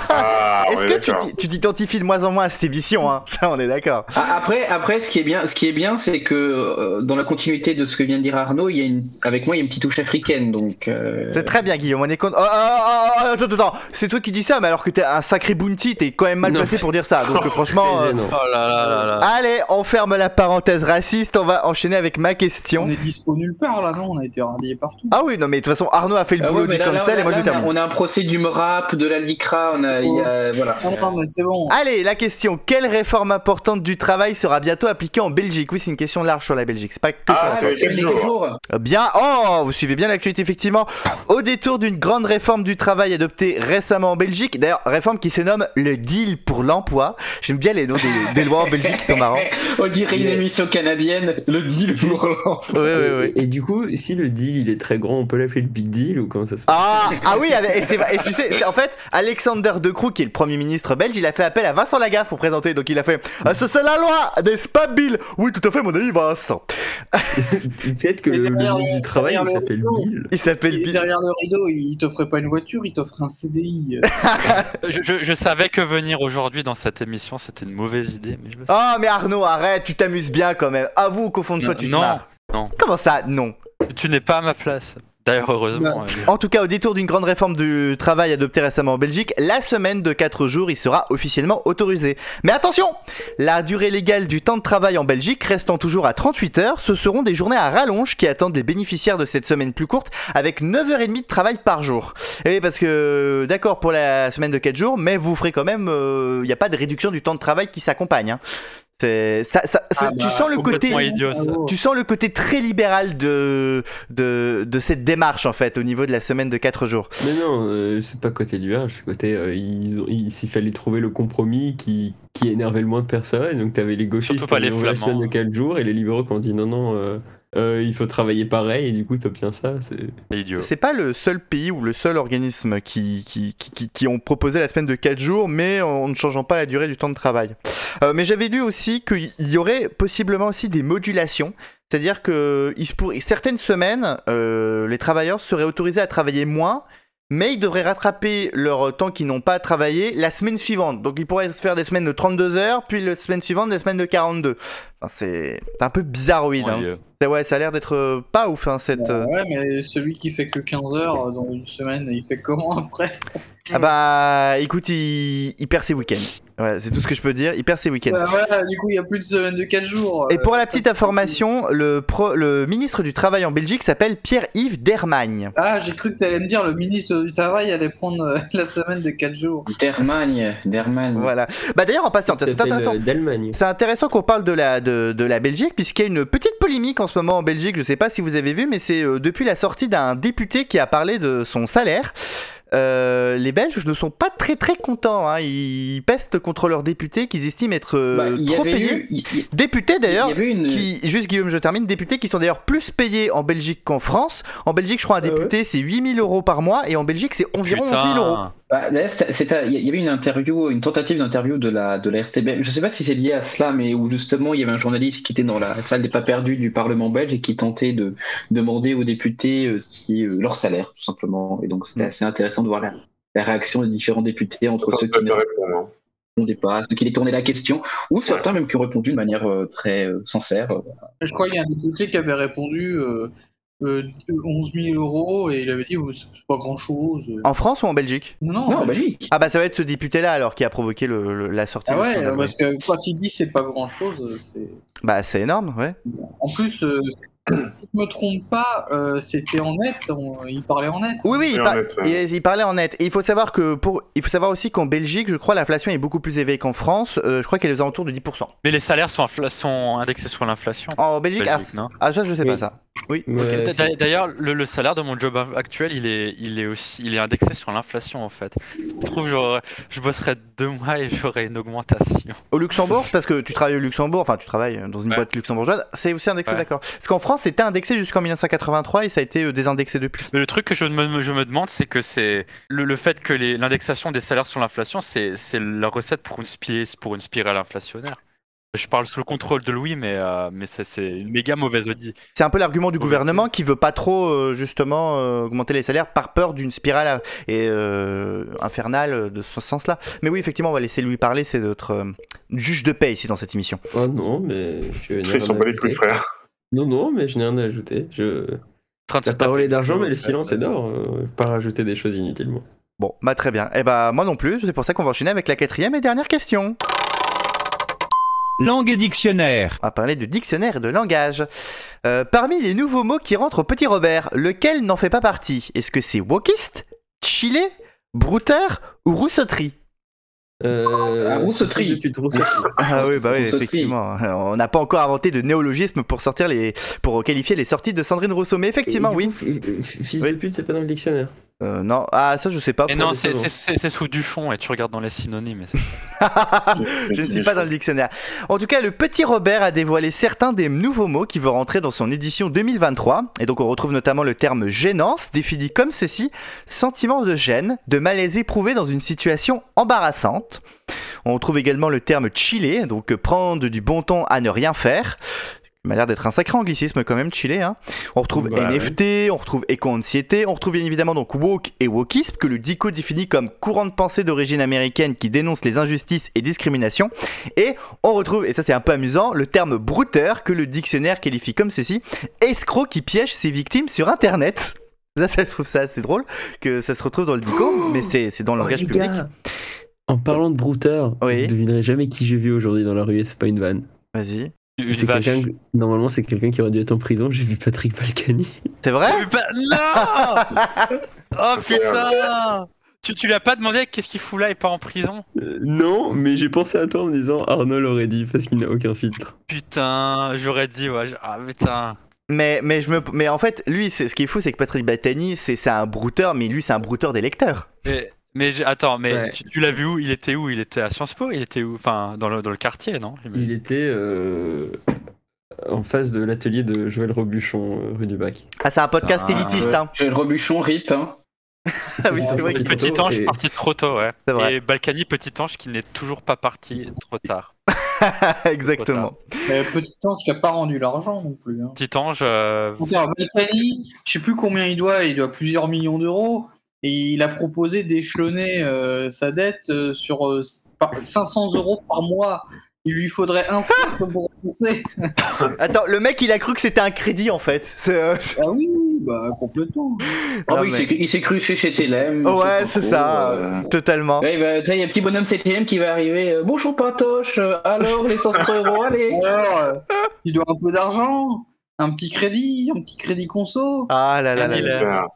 Ah, Est-ce que est tu t'identifies de moins en moins à cette émission hein? Ça, on est d'accord. Ah, Après, après, ce qui est bien, ce qui est bien, c'est que euh, dans la continuité de ce que vient de dire Arnaud, il y a une, avec moi, il y a une petite touche africaine, donc. euh, C'est très bien, Guillaume. On est content. Oh, oh, oh, oh, attends, attends, attends. C'est toi qui dis ça, mais alors que t'es un sacré bounty, t'es quand même mal Non. placé pour dire ça. Donc, franchement. [laughs] Très euh, gênant. Oh là là là là. Allez, on ferme la parenthèse raciste. On va enchaîner avec ma On question. est dispo nulle part là, non? On a été radiés partout. Ah oui, non, mais de toute façon, Arnaud a fait le ah boulot ouais, du là, là, cancel là, et moi je on, termine. on a un procès du MRAP, de la LICRA, on a, y a- voilà. Non, mais c'est bon. Allez, la question. Quelle réforme importante du travail sera bientôt appliquée en Belgique? Oui, c'est une question large sur la Belgique. C'est pas que Ah, sur la c'est jours. Bien, oh, vous suivez bien l'actualité effectivement. Au détour d'une grande réforme du travail adoptée récemment en Belgique, d'ailleurs réforme qui se nomme le deal pour l'emploi. J'aime bien les noms des, des lois en Belgique qui sont marrants. [laughs] On dirait une émission canadienne, le deal pour l'enfant. Oui, oui, oui. Et, et du coup, si le deal il est très grand, on peut l'appeler le big deal ou comment ça se passe Ah, ah oui, et, c'est vrai, et tu sais, c'est- en fait, Alexander De Croo, qui est le premier ministre belge, il a fait appel à Vincent Lagaffe pour présenter. Donc il a fait ah, Ça, c'est la loi, n'est-ce pas, Bill Oui, tout à fait, mon ami Vincent. [laughs] Peut-être que Mais le, derrière ministre du travail il derrière le s'appelle rideau. Bill. Il s'appelle Et Bill. derrière le rideau, il t'offrait pas une voiture, il t'offrait un CDI. [laughs] Je, je- je savais que venir aujourd'hui dans cette émission c'était une mauvaise idée, mais je le sais. Oh, mais Arnaud, arrête, tu t'amuses bien quand même. Avoue qu'au fond de toi, tu te non, non. Comment ça Non. Tu n'es pas à ma place. D'ailleurs, heureusement. euh, En tout cas, au détour d'une grande réforme du travail adoptée récemment en Belgique, la semaine de 4 jours y sera officiellement autorisée. Mais attention La durée légale du temps de travail en Belgique restant toujours à 38 heures, ce seront des journées à rallonge qui attendent les bénéficiaires de cette semaine plus courte avec 9h30 de travail par jour. Et oui, parce que, d'accord pour la semaine de 4 jours, mais vous ferez quand même, il n'y a pas de réduction du temps de travail qui s'accompagne. hein. C'est ça, ça- ça- Ah tu bah, sens le côté, Complètement idiot, ça. Bravo. tu sens le côté très libéral de, de de cette démarche en fait au niveau de la semaine de 4 jours. Mais non, euh, c'est pas côté libéral, c'est côté. euh, ils ont, il s'il fallait trouver le compromis qui, qui énervait le moins de personnes. Donc t'avais les gauchistes qui les ont la semaine de Flamands. 4 jours et les libéraux qui ont dit non, non, euh, euh, il faut travailler pareil et du coup t'obtiens ça. C'est... Idiot. C'est pas le seul pays ou le seul organisme qui, qui, qui, qui- qui ont proposé la semaine de 4 jours, mais en ne changeant pas la durée du temps de travail. Euh, mais j'avais lu aussi qu'il y aurait possiblement aussi des modulations. C'est-à-dire que il se pourrait- certaines semaines, euh, les travailleurs seraient autorisés à travailler moins, mais ils devraient rattraper leur temps qu'ils n'ont pas travaillé la semaine suivante. Donc ils pourraient se faire des semaines de 32 heures, puis la semaine suivante des semaines de 42. Enfin, c'est un peu bizarroïde. Hein. Ouais, ça a l'air d'être euh, pas ouf hein, cette. euh, Ouais, mais celui qui fait que 15 heures dans une semaine, il fait comment après? Ah bah écoute, il, il perd ses week-ends. Ouais, c'est tout ce que je peux dire, il perd ses week-ends. Bah voilà, du coup, il y a plus de semaine de 4 jours. Et Euh, pour la petite information, le, pro- le ministre du Travail en Belgique s'appelle Pierre-Yves Dermagne. Ah, j'ai cru que t'allais me dire le ministre du Travail allait prendre euh, [laughs] la semaine de 4 jours. Dermagne, Dermagne. Voilà. Bah d'ailleurs en passant, c'est intéressant. euh. C'est intéressant qu'on parle de la, de, de la Belgique, puisqu'il y a une petite polémique en ce moment en Belgique, je sais pas si vous avez vu, mais c'est euh, depuis la sortie d'un député qui a parlé de son salaire. Euh, les Belges ne sont pas très très contents, hein. ils pestent contre leurs députés qu'ils estiment être euh, Bah, trop payés. eu, Députés d'ailleurs, il y avait une- qui, juste Guillaume, je termine, députés qui sont d'ailleurs plus payés en Belgique qu'en France. En Belgique, je crois, un Ah ouais député, c'est 8000 euros par mois, et en Belgique, c'est environ 11 000 euros. Bah, il y avait une interview, une tentative d'interview de la, de la RTB. Je sais pas si c'est lié à cela, mais où justement il y avait un journaliste qui était dans la salle des pas perdus du Parlement belge et qui tentait de demander aux députés euh, si euh, leur salaire, tout simplement. Et donc c'était assez intéressant de voir la, la réaction des différents députés entre ceux qui ne hein. répondaient pas, ceux qui détournaient la question, ou certains même qui ont répondu de manière euh, très euh, sincère. euh, Je crois qu'il y a un député qui avait répondu euh, euh, 11 000 euros et il avait dit oh, c'est pas grand chose. En France ou en Belgique? Non, non, Non, en Belgique. Belgique. Ah bah ça va être ce député-là alors qui a provoqué le- le- la sortie. Ah de ouais, parce que quand il dit c'est pas grand chose, c'est. Bah c'est énorme, ouais. En plus, euh, si je me trompe pas, euh, c'était en net, on- il parlait en net. Oui, oui, il, Et en par- net, ouais. il- il parlait en net. Et il faut savoir que pour, il faut savoir aussi qu'en Belgique, je crois, l'inflation est beaucoup plus élevée qu'en France. Euh, je crois qu'elle est aux alentours de 10%. Mais les salaires sont, infla- sont indexés sur l'inflation. En Belgique, Belgique, ah, non ah, ça je sais pas ça. Oui. D'a- D'ailleurs, le, le salaire de mon job actuel, il est, il est aussi, il est indexé sur l'inflation en fait. Je trouve, genre, je bosserais deux mois et j'aurais une augmentation. Au Luxembourg, parce que tu travailles au Luxembourg, enfin tu travailles dans une Ouais. boîte luxembourgeoise, c'est aussi indexé, Ouais. d'accord. Parce qu'en France, c'était indexé jusqu'en 1983 et ça a été euh, désindexé depuis. Mais le truc que je me, je me demande, c'est que c'est le, le fait que l'indexation des salaires sur l'inflation, c'est la recette pour une, pour une spirale inflationnaire. Je parle sous le contrôle de Louis, mais, euh, mais ça, c'est une méga mauvaise audit. C'est un peu l'argument du Mauvaise gouvernement qui veut pas trop euh, justement euh, augmenter les salaires par peur d'une spirale et, infernale de ce sens-là. Mais oui, effectivement, on va laisser Louis parler, c'est notre euh, juge de paix ici dans cette émission. Oh non, mais je n'ai rien à ajouter. frère. Non, non, mais je n'ai rien à ajouter. Je... En train de se La parole est d'argent, mais le silence est d'or. Pas rajouter des choses inutilement. Bon, bah très bien. Et bah moi non plus, c'est pour ça qu'on va enchaîner avec la quatrième et dernière question. Langue et dictionnaire. On va parler de dictionnaire et de langage. Euh, parmi les nouveaux mots qui rentrent au petit Robert, lequel n'en fait pas partie? Est-ce que c'est wokiste, chilé, brouteur ou rousseauterie? Euh, Ah, rousseauterie. [laughs] Ah oui, bah oui, effectivement. On n'a pas encore inventé de néologisme pour sortir les, pour qualifier les sorties de Sandrine Rousseau, mais effectivement, Et oui. coup, Fils Oui. de pute, c'est pas dans le dictionnaire. Euh, non, ah ça je sais pas. Faut- non, c'est sous Duchon et tu regardes dans les synonymes. et [laughs] je ne suis pas dans le dictionnaire. En tout cas, le petit Robert a dévoilé certains des nouveaux mots qui vont rentrer dans son édition 2023. Et donc, on retrouve notamment le terme gênance, défini comme ceci sentiment de gêne, de malaise éprouvé dans une situation embarrassante. On retrouve également le terme chiller, donc prendre du bon temps à ne rien faire. Il m'a l'air d'être un sacré anglicisme quand même, chiller. Hein. On retrouve Bah, NFT, on retrouve éco-anxiété, on retrouve bien évidemment donc woke et wokisme, que le DICO définit comme courant de pensée d'origine américaine qui dénonce les injustices et discriminations. Et on retrouve, et ça c'est un peu amusant, le terme brouteur que le dictionnaire qualifie comme ceci, escroc qui piège ses victimes sur Internet. Là, ça, je trouve ça assez drôle que ça se retrouve dans le DICO, mais c'est c'est dans le Oh, langage public. gars, En parlant de brouteur, Oui. vous devinerez jamais qui j'ai vu aujourd'hui dans la rue et c'est pas une vanne. Vas-y. Une C'est vache. quelqu'un que- Normalement, c'est quelqu'un qui aurait dû être en prison. J'ai vu Patrick Balkany. C'est vrai Non [laughs] Oh putain Tu, tu lui as pas demandé qu'est-ce qu'il fout là et pas en prison Euh, non, mais j'ai pensé à toi en me disant Arnaud l'aurait dit parce qu'il n'a aucun filtre. Putain, j'aurais dit, ouais. je- Ah putain. Mais, mais, je me, mais en fait, lui, c'est- ce qui est fou, c'est que Patrick Battani, c'est c'est un brouteur, mais lui, c'est un brouteur des lecteurs. Mais, mais attends, mais Ouais. tu, tu l'as vu où? Il était où? Il était à Sciences Po? Il était où? Enfin, dans le, dans le quartier, non? Il était euh, en face de l'atelier de Joël Robuchon, euh, rue du Bac. Ah, c'est un podcast Ah, élitiste, hein. J'ai le rebuchon rip. Hein. Ah [laughs] oui, c'est vrai Et qu'il Petit ange et- parti trop tôt, ouais. C'est vrai. Et Balkany, petit ange qui n'est toujours pas parti trop tard. [laughs] Exactement. Euh, petit ange qui a pas rendu l'argent non plus. Hein. Petit ange, euh, Balkany, je sais plus combien il doit, il doit plusieurs millions d'euros. Et il a proposé d'échelonner euh, sa dette euh, sur euh, par- 500 euros par mois. Il lui faudrait un cercle pour rembourser. [laughs] Attends, le mec, il a cru que c'était un crédit, en fait. C'est, euh, Ah oui, bah complètement. Ah Non, oui, il mais- s'est- il s'est cru chez, chez TLM. Ouais, c'est ça, euh. totalement. Ouais, bah, il y a un petit bonhomme CTM qui va arriver. euh, Bonjour Patoche, euh, alors les 100 euros, allez Alors, euh, il doit un peu d'argent, un petit crédit, un petit crédit conso. Ah là là là.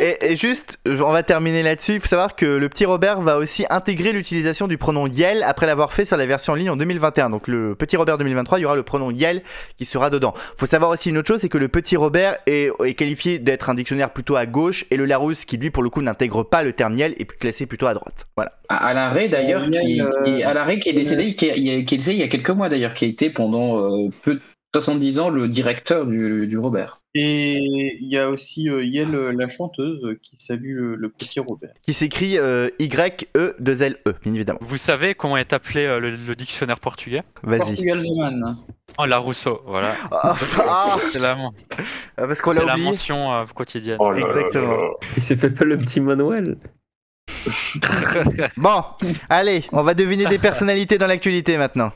Et, et juste, on va terminer là-dessus. Il faut savoir que le petit Robert va aussi intégrer l'utilisation du pronom Yel après l'avoir fait sur la version en ligne en 2021. Donc le petit Robert 2023, il y aura le pronom Yel qui sera dedans. faut savoir aussi une autre chose, c'est que le petit Robert est, est qualifié d'être un dictionnaire plutôt à gauche et le Larousse qui lui pour le coup n'intègre pas le terme Yel est classé plutôt à droite. Voilà. À- Alain Ray d'ailleurs, Euh, qui, euh, qui- Alain Ray qui est décédé, qui, est- qui est décédé il y a quelques mois d'ailleurs, qui a été pendant euh, peu 70 ans le directeur du, du Robert. Et il y a aussi euh, Yel, euh, la chanteuse, qui salue le, le petit Robert. Qui s'écrit euh, Y-E-2-L-E, bien évidemment. Vous savez comment est appelé euh, le, le dictionnaire portugais? Vas-y. Oh, la Rousseau, voilà. [laughs] Ah, ah, C'est la, parce qu'on c'est l'a la mention euh, quotidienne. Oh là Exactement. là là. Il s'appelle pas le petit Manuel Bon, allez, on va deviner des [laughs] personnalités dans l'actualité maintenant.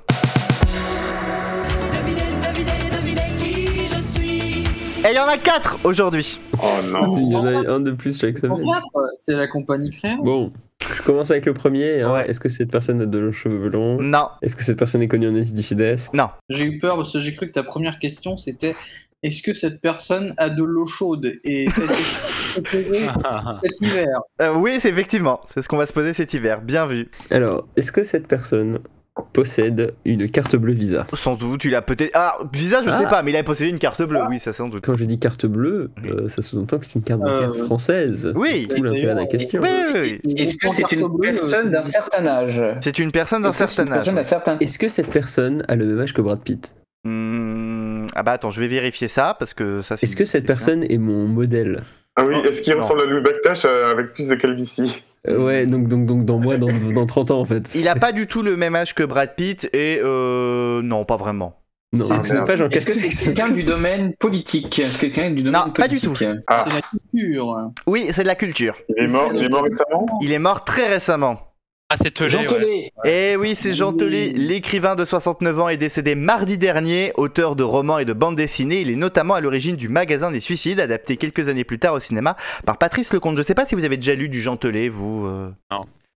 Et il y en a 4 aujourd'hui. Oh non. Il y en a un de plus chaque En semaine. quatre, C'est la compagnie créole. Bon, je commence avec le premier. hein. Ouais. Est-ce que cette personne a de longs cheveux blonds Non, Est-ce que cette personne est connue en Asie du Sud-Est non. J'ai eu peur parce que j'ai cru que ta première question c'était est-ce que cette personne a de l'eau chaude? Et [laughs] cette cet hiver. Euh, oui, c'est effectivement, c'est ce qu'on va se poser cet hiver. Bien vu. Alors, est-ce que cette personne possède une carte bleue Visa Sans doute, il a peut-être. Ah, Visa, je sais Ah. pas, mais il a possédé une carte bleue, oui, ça sans doute. Quand je dis carte bleue, euh, ça sous-entend que c'est une carte bancaire Euh, française. oui. Tout l'intérêt de la question. Oui, oui, oui. Est-ce que c'est une personne d'un certain âge C'est une personne d'un Est-ce que c'est certain âge. Est-ce que cette personne a le même âge que Brad Pitt? Hmm, Ah bah attends, je vais vérifier ça parce que ça c'est. Est-ce que cette personne est mon modèle? Ah oui, est-ce qu'il ressemble à Louis Backtash euh, avec plus de calvitie? Ouais, donc, donc, donc dans moi, dans, dans 30 ans en fait. Il a pas du tout le même âge que Brad Pitt et euh. Non, pas vraiment. Non, C'est- Est-ce que c'est quelqu'un du domaine politique? Est-ce que quelqu'un du domaine Non, pas du politique? Ah. C'est la culture. Oui, c'est de la culture. Il est mort, il est mort récemment? Il est mort très récemment. Ah, c'est Telé, Jean ouais. Tollet. Et oui, c'est Jean Telet, l'écrivain de 69 ans, est décédé mardi dernier, auteur de romans et de bandes dessinées. Il est notamment à l'origine du magasin des suicides, adapté quelques années plus tard au cinéma par Patrice Lecomte. Je sais pas si vous avez déjà lu du Jean vous. euh.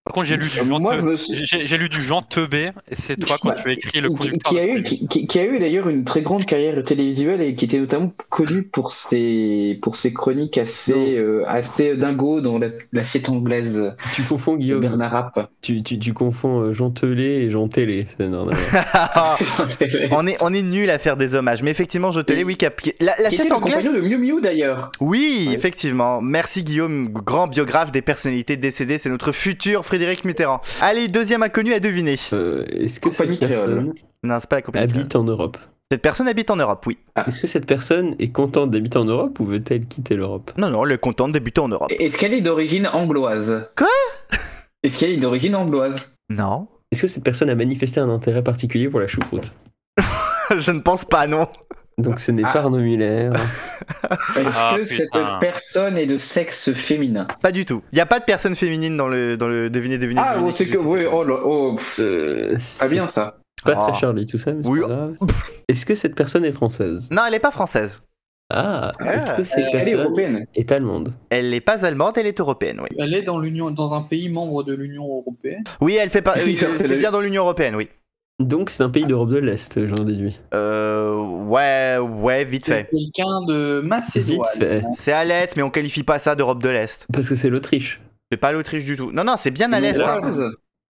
Par contre, j'ai lu du Euh, Te- j'ai- lu du Jean Teubé, et c'est toi quand tu as écrit le qui, conducteur qui de a cette eu, qui, qui a eu d'ailleurs une très grande carrière télévisuelle et qui était notamment connu pour ses, pour ses chroniques assez, euh, assez dingo dans la- l'assiette anglaise Tu confonds de Guillaume. Bernard Rapp. Tu, tu, tu confonds euh, Jean Telé et Jean Télé. À voir. [laughs] on est on est nul à faire des hommages, mais effectivement, Jean Telet, oui, cap... la, la anglaise. compagnon de Miu Miu d'ailleurs. Oui, Ouais. effectivement. Merci Guillaume, grand biographe des personnalités décédées. C'est notre futur Frédéric Mitterrand. Allez, deuxième inconnu à deviner. Euh, Est-ce que Compagnie cette personne Non, c'est pas la compagnie. habite en Europe Cette personne habite en Europe, oui. Est-ce que cette personne est contente d'habiter en Europe ou veut-elle quitter l'Europe Non, non, elle est contente d'habiter en Europe. Est-ce qu'elle est d'origine angloise Quoi? Est-ce qu'elle est d'origine angloise? Non. Est-ce que cette personne a manifesté un intérêt particulier pour la choucroute? [laughs] Je ne pense pas, non. Donc ce n'est Ah. pas Arnaud Muller. [laughs] Est-ce Ah, que cette personne est de sexe féminin? Pas du tout. Il n'y a pas de personne féminine dans le, dans le deviner, deviner. Ah, deviner oh, c'est que. Oui, oh, là, oh, Euh, pas c'est bien ça. Pas Ah. très Charlie tout ça, mais c'est Oui. pas grave. Est-ce que cette personne est française? Non, elle n'est pas française. Ah, est-ce que cette qu'elle est européenne est allemande? Elle n'est pas allemande, elle est européenne, oui. Elle est dans l'union, dans un pays membre de l'Union européenne. Oui, elle fait pas. [laughs] oui, c'est elle bien dans l'Union européenne, oui. Donc c'est un pays d'Europe de l'Est, j'en déduis. Euh, ouais, ouais, vite C'est fait. quelqu'un de Vite Macédoine. fait. C'est à l'est, mais on qualifie pas ça d'Europe de l'Est. Parce que c'est l'Autriche. C'est pas l'Autriche du tout. Non, non, c'est bien à l'est. hein.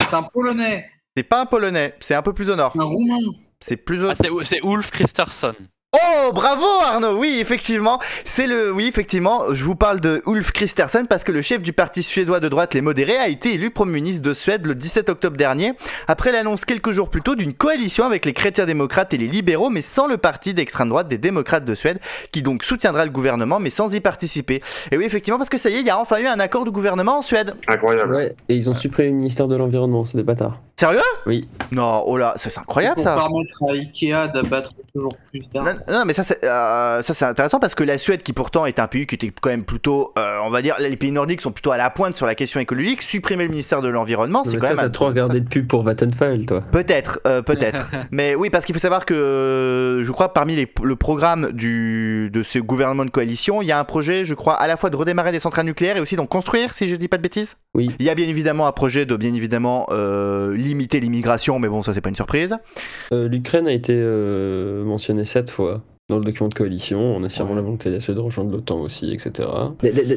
C'est un Polonais, C'est pas un Polonais, c'est un peu plus au nord. un Roumain. C'est plus au Ah, c'est c'est Ulf Christensen. Oh, bravo Arnaud Oui, effectivement, c'est le... Oui, effectivement, je vous parle de Ulf Kristersson parce que le chef du parti suédois de droite Les Modérés a été élu Premier ministre de Suède le 17 octobre dernier, après l'annonce quelques jours plus tôt d'une coalition avec les chrétiens démocrates et les libéraux, mais sans le parti d'extrême droite des démocrates de Suède, qui donc soutiendra le gouvernement, mais sans y participer. Et oui, effectivement, parce que ça y est, il y a enfin eu un accord de gouvernement en Suède. Incroyable. Ouais, et ils ont supprimé le ministère de l'Environnement, c'est des bâtards. Sérieux? Oui. Non, oh là, c'est incroyable pour ça permettre à Ikea d'abattre toujours plus Non, d'arbres. non, mais ça c'est euh, ça c'est intéressant parce que la Suède, qui pourtant est un pays qui était quand même plutôt, euh, on va dire, les pays nordiques sont plutôt à la pointe sur la question écologique. Supprimer le ministère de l'environnement, c'est quand même t'as un- trop regardé de pub pour Vattenfall, toi. Peut-être, euh, peut-être. [laughs] mais oui, parce qu'il faut savoir que je crois parmi les, le programme du, de ce gouvernement de coalition, il y a un projet, je crois, à la fois de redémarrer des centrales nucléaires et aussi d'en construire, si je dis pas de bêtises? Oui. Il y a bien évidemment un projet de bien évidemment euh, limiter l'immigration, mais bon, ça c'est pas une surprise. Euh, L'Ukraine a été euh, mentionnée sept fois dans le document de coalition, en affirmant la volonté de la Suède de rejoindre l'OTAN aussi, etc.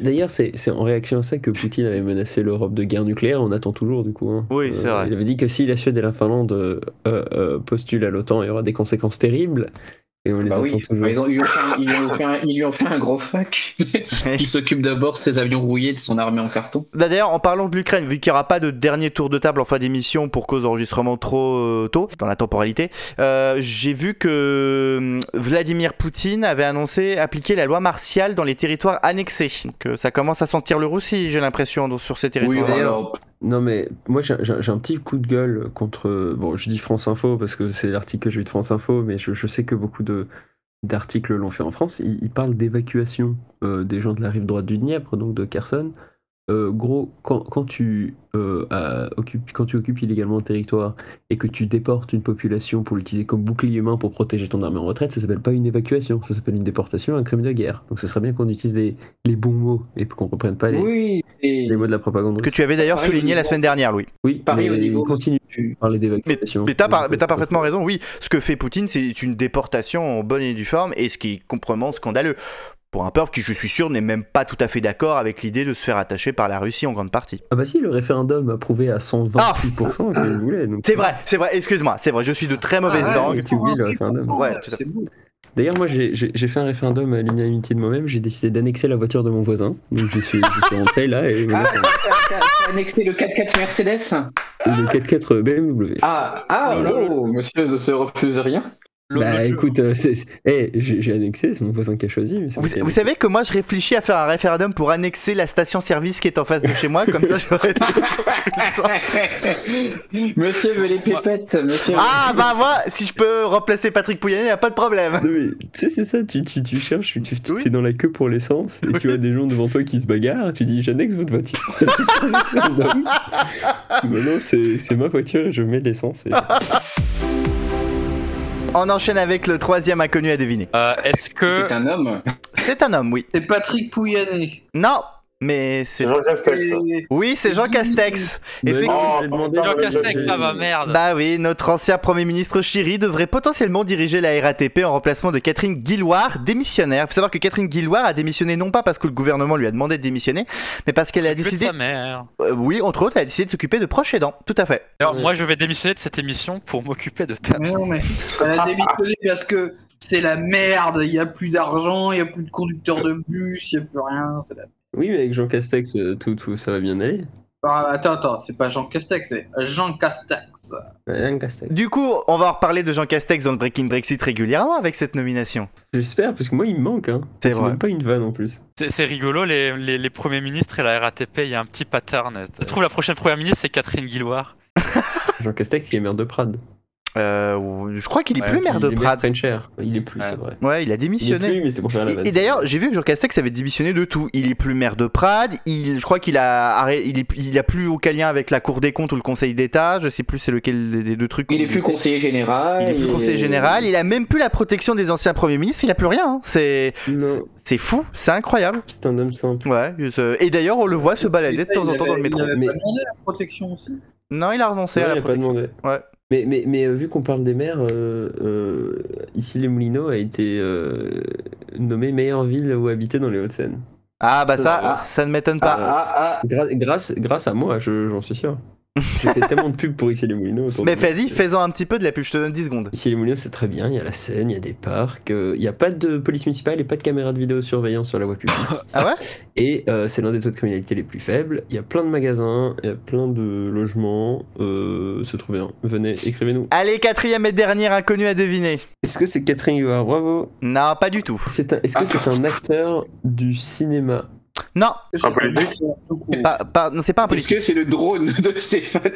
D'ailleurs, c'est c'est en réaction à ça que Poutine avait menacé l'Europe de guerre nucléaire. On attend toujours, du coup. hein. Oui, c'est vrai. Il avait dit que si la Suède et la Finlande euh, euh, postulent à l'OTAN, il y aura des conséquences terribles. Et on les Bah oui, toujours. Ils, ont- ils lui ont fait un- ils lui ont fait un- ils lui ont fait un gros fuck. Il s'occupe d'abord de ses avions rouillés, de son armée en carton. Bah, D'ailleurs, en parlant de l'Ukraine, vu qu'il n'y aura pas de dernier tour de table en fin d'émission pour cause d'enregistrement trop euh, tôt dans la temporalité, euh, j'ai vu que hum, Vladimir Poutine avait annoncé appliquer la loi martiale dans les territoires annexés. Donc euh, ça commence à sentir le roussi, j'ai l'impression, sur ces territoires. d'ailleurs, Non mais moi j'ai un petit coup de gueule contre bon je dis France Info parce que c'est l'article que j'ai eu de France Info mais je, sais que beaucoup d'articles l'ont fait en France. Ils, ils parlent d'évacuation euh, des gens de la rive droite du Dniepr donc de Kherson Euh, gros quand, quand tu euh, quand tu occupes illégalement le territoire et que tu déportes une population pour l'utiliser comme bouclier humain pour protéger ton armée en retraite ça s'appelle pas une évacuation ça s'appelle une déportation un crime de guerre donc ce serait bien qu'on utilise les, les bons mots et qu'on reprenne pas les, Oui, et les mots de la propagande Que tu avais d'ailleurs souligné la semaine dernière, Louis. oui, Pareil mais au niveau- continue de parler Mais, d'évacuation. mais t'as par- mais t'as parfaitement raison, oui. Ce que fait Poutine, c'est une déportation en bonne et due forme, et ce qui est complètement scandaleux. Pour un peuple qui, je suis sûr, n'est même pas tout à fait d'accord avec l'idée de se faire attacher par la Russie en grande partie. Ah bah si, le référendum approuvé à 128% comme il voulait. donc- C'est vrai, c'est vrai, excuse-moi, c'est vrai, je suis de très mauvaise Ah, langue. Tu oublies le référendum. Ouais. D'ailleurs, moi, j'ai fait un référendum à l'unanimité de moi-même. J'ai décidé d'annexer la voiture de mon voisin. Donc, je suis, je suis rentré là et Ah, t'as annexé le 4x4 Mercedes? Le 4x4 BMW. Ah, ah, oh, monsieur ne se refuse rien. Bah écoute, euh, eh, j'ai annexé, c'est mon voisin qui a choisi. mais c'est Vous, vous savez que moi je réfléchis à faire un référendum pour annexer la station-service qui est en face de chez moi, comme ça j'aurais. [laughs] monsieur veut les pépettes, monsieur. ah bah moi, si je peux remplacer Patrick Pouyanné, y a pas de problème. Non, mais, tu sais, c'est ça, tu, tu, tu cherches, tu, tu Oui. es dans la queue pour l'essence et tu as des gens devant toi qui se bagarrent, tu dis j'annexe votre voiture. [laughs] Référendum. [laughs] Maintenant, c'est c'est ma voiture et je mets de l'essence. et- On enchaîne avec le troisième inconnu à deviner. Euh, Est-ce que C'est un homme. C'est un homme, oui. C'est Patrick Pouyanné. Non, mais c'est. C'est Jean Castex. Et- Oui, c'est Jean Castex. Effectivement. Jean Castex, ça va merde Bah oui, notre ancien Premier ministre Chiri devrait potentiellement diriger la RATP en remplacement de Catherine Guilloire, démissionnaire. Il faut savoir que Catherine Guilloire a démissionné non pas parce que le gouvernement lui a demandé de démissionner, mais parce qu'elle a S'occuper de décidé, sa mère. euh, oui, entre autres, elle a décidé de s'occuper de proches aidants. Tout à fait. Alors, moi, je vais démissionner de cette émission pour m'occuper de ta Mais non, mais elle a démissionné parce que c'est la merde. Il n'y a plus d'argent, il n'y a plus de conducteurs de bus, il n'y a plus rien. c'est la- Oui, mais avec Jean Castex, euh, tout, tout, ça va bien aller. Ah, attends, attends, c'est pas Jean Castex, c'est Jean Castex. Ouais, Jean Castex. Du coup, on va en reparler de Jean Castex dans le Breaking Brexit régulièrement avec cette nomination. J'espère, parce que moi, il me manque. Hein. C'est même pas une vanne en plus. C'est c'est rigolo, les, les, les premiers ministres et la RATP, il y a un petit pattern. Je trouve la prochaine première ministre, c'est Catherine Guilloire. [laughs] Jean Castex, il est maire de Prades. Euh, je crois qu'il est Ouais, plus maire de il est Prades. Il est plus, Ouais. c'est vrai. Ouais, il a Il est démissionné. plus, mais c'était pour faire la. Et, et d'ailleurs, j'ai vu que Jean Castex avait démissionné de tout. Il est plus maire de Prades. Il, je crois qu'il a, arrêt- il est, il a plus aucun lien avec la Cour des comptes ou le Conseil d'État. Je sais plus c'est lequel des- deux trucs. Il est plus conseiller général. Il est plus conseiller général. Il a même plus la protection des anciens premiers ministres. Il a plus rien. hein. C'est, c'est fou. C'est incroyable. c'est un homme simple. Ouais. Et d'ailleurs, on le voit se balader de temps en temps dans le métro. Il avait Mais- la protection aussi. Non, il a renoncé à il la a pas protection. demandé. Ouais. Mais, mais, mais euh, vu qu'on parle des maires, euh, euh, ici les Moulineaux a été euh, nommé meilleure ville où habiter dans les Hauts-de-Seine. Ah bah ça, Ah. ça ne m'étonne pas. ah, ah. Gra- grâce, grâce à moi, je- j'en suis sûr. [laughs] J'ai fait tellement de pubs pour Ici les Moulineaux. Mais vas-y, fais-en un petit peu de la pub, je te donne 10 secondes. Ici les Moulineaux, c'est très bien. Il y a la Seine, il y a des parcs. euh, Il n'y a pas de police municipale et pas de caméra de vidéosurveillance sur la voie publique. [laughs] Ah ouais? Et euh, c'est l'un des taux de criminalité les plus faibles. Il y a plein de magasins, il y a plein de logements. Euh, c'est trop bien. Venez, écrivez-nous. Allez, quatrième et dernier inconnu à deviner. Est-ce que c'est Catherine Huard Bravo. Non, pas du tout. C'est un- Est-ce que c'est un acteur du cinéma Non, Un politique pas, pas- non c'est pas un Est-ce politique. que c'est le drone de Stéphane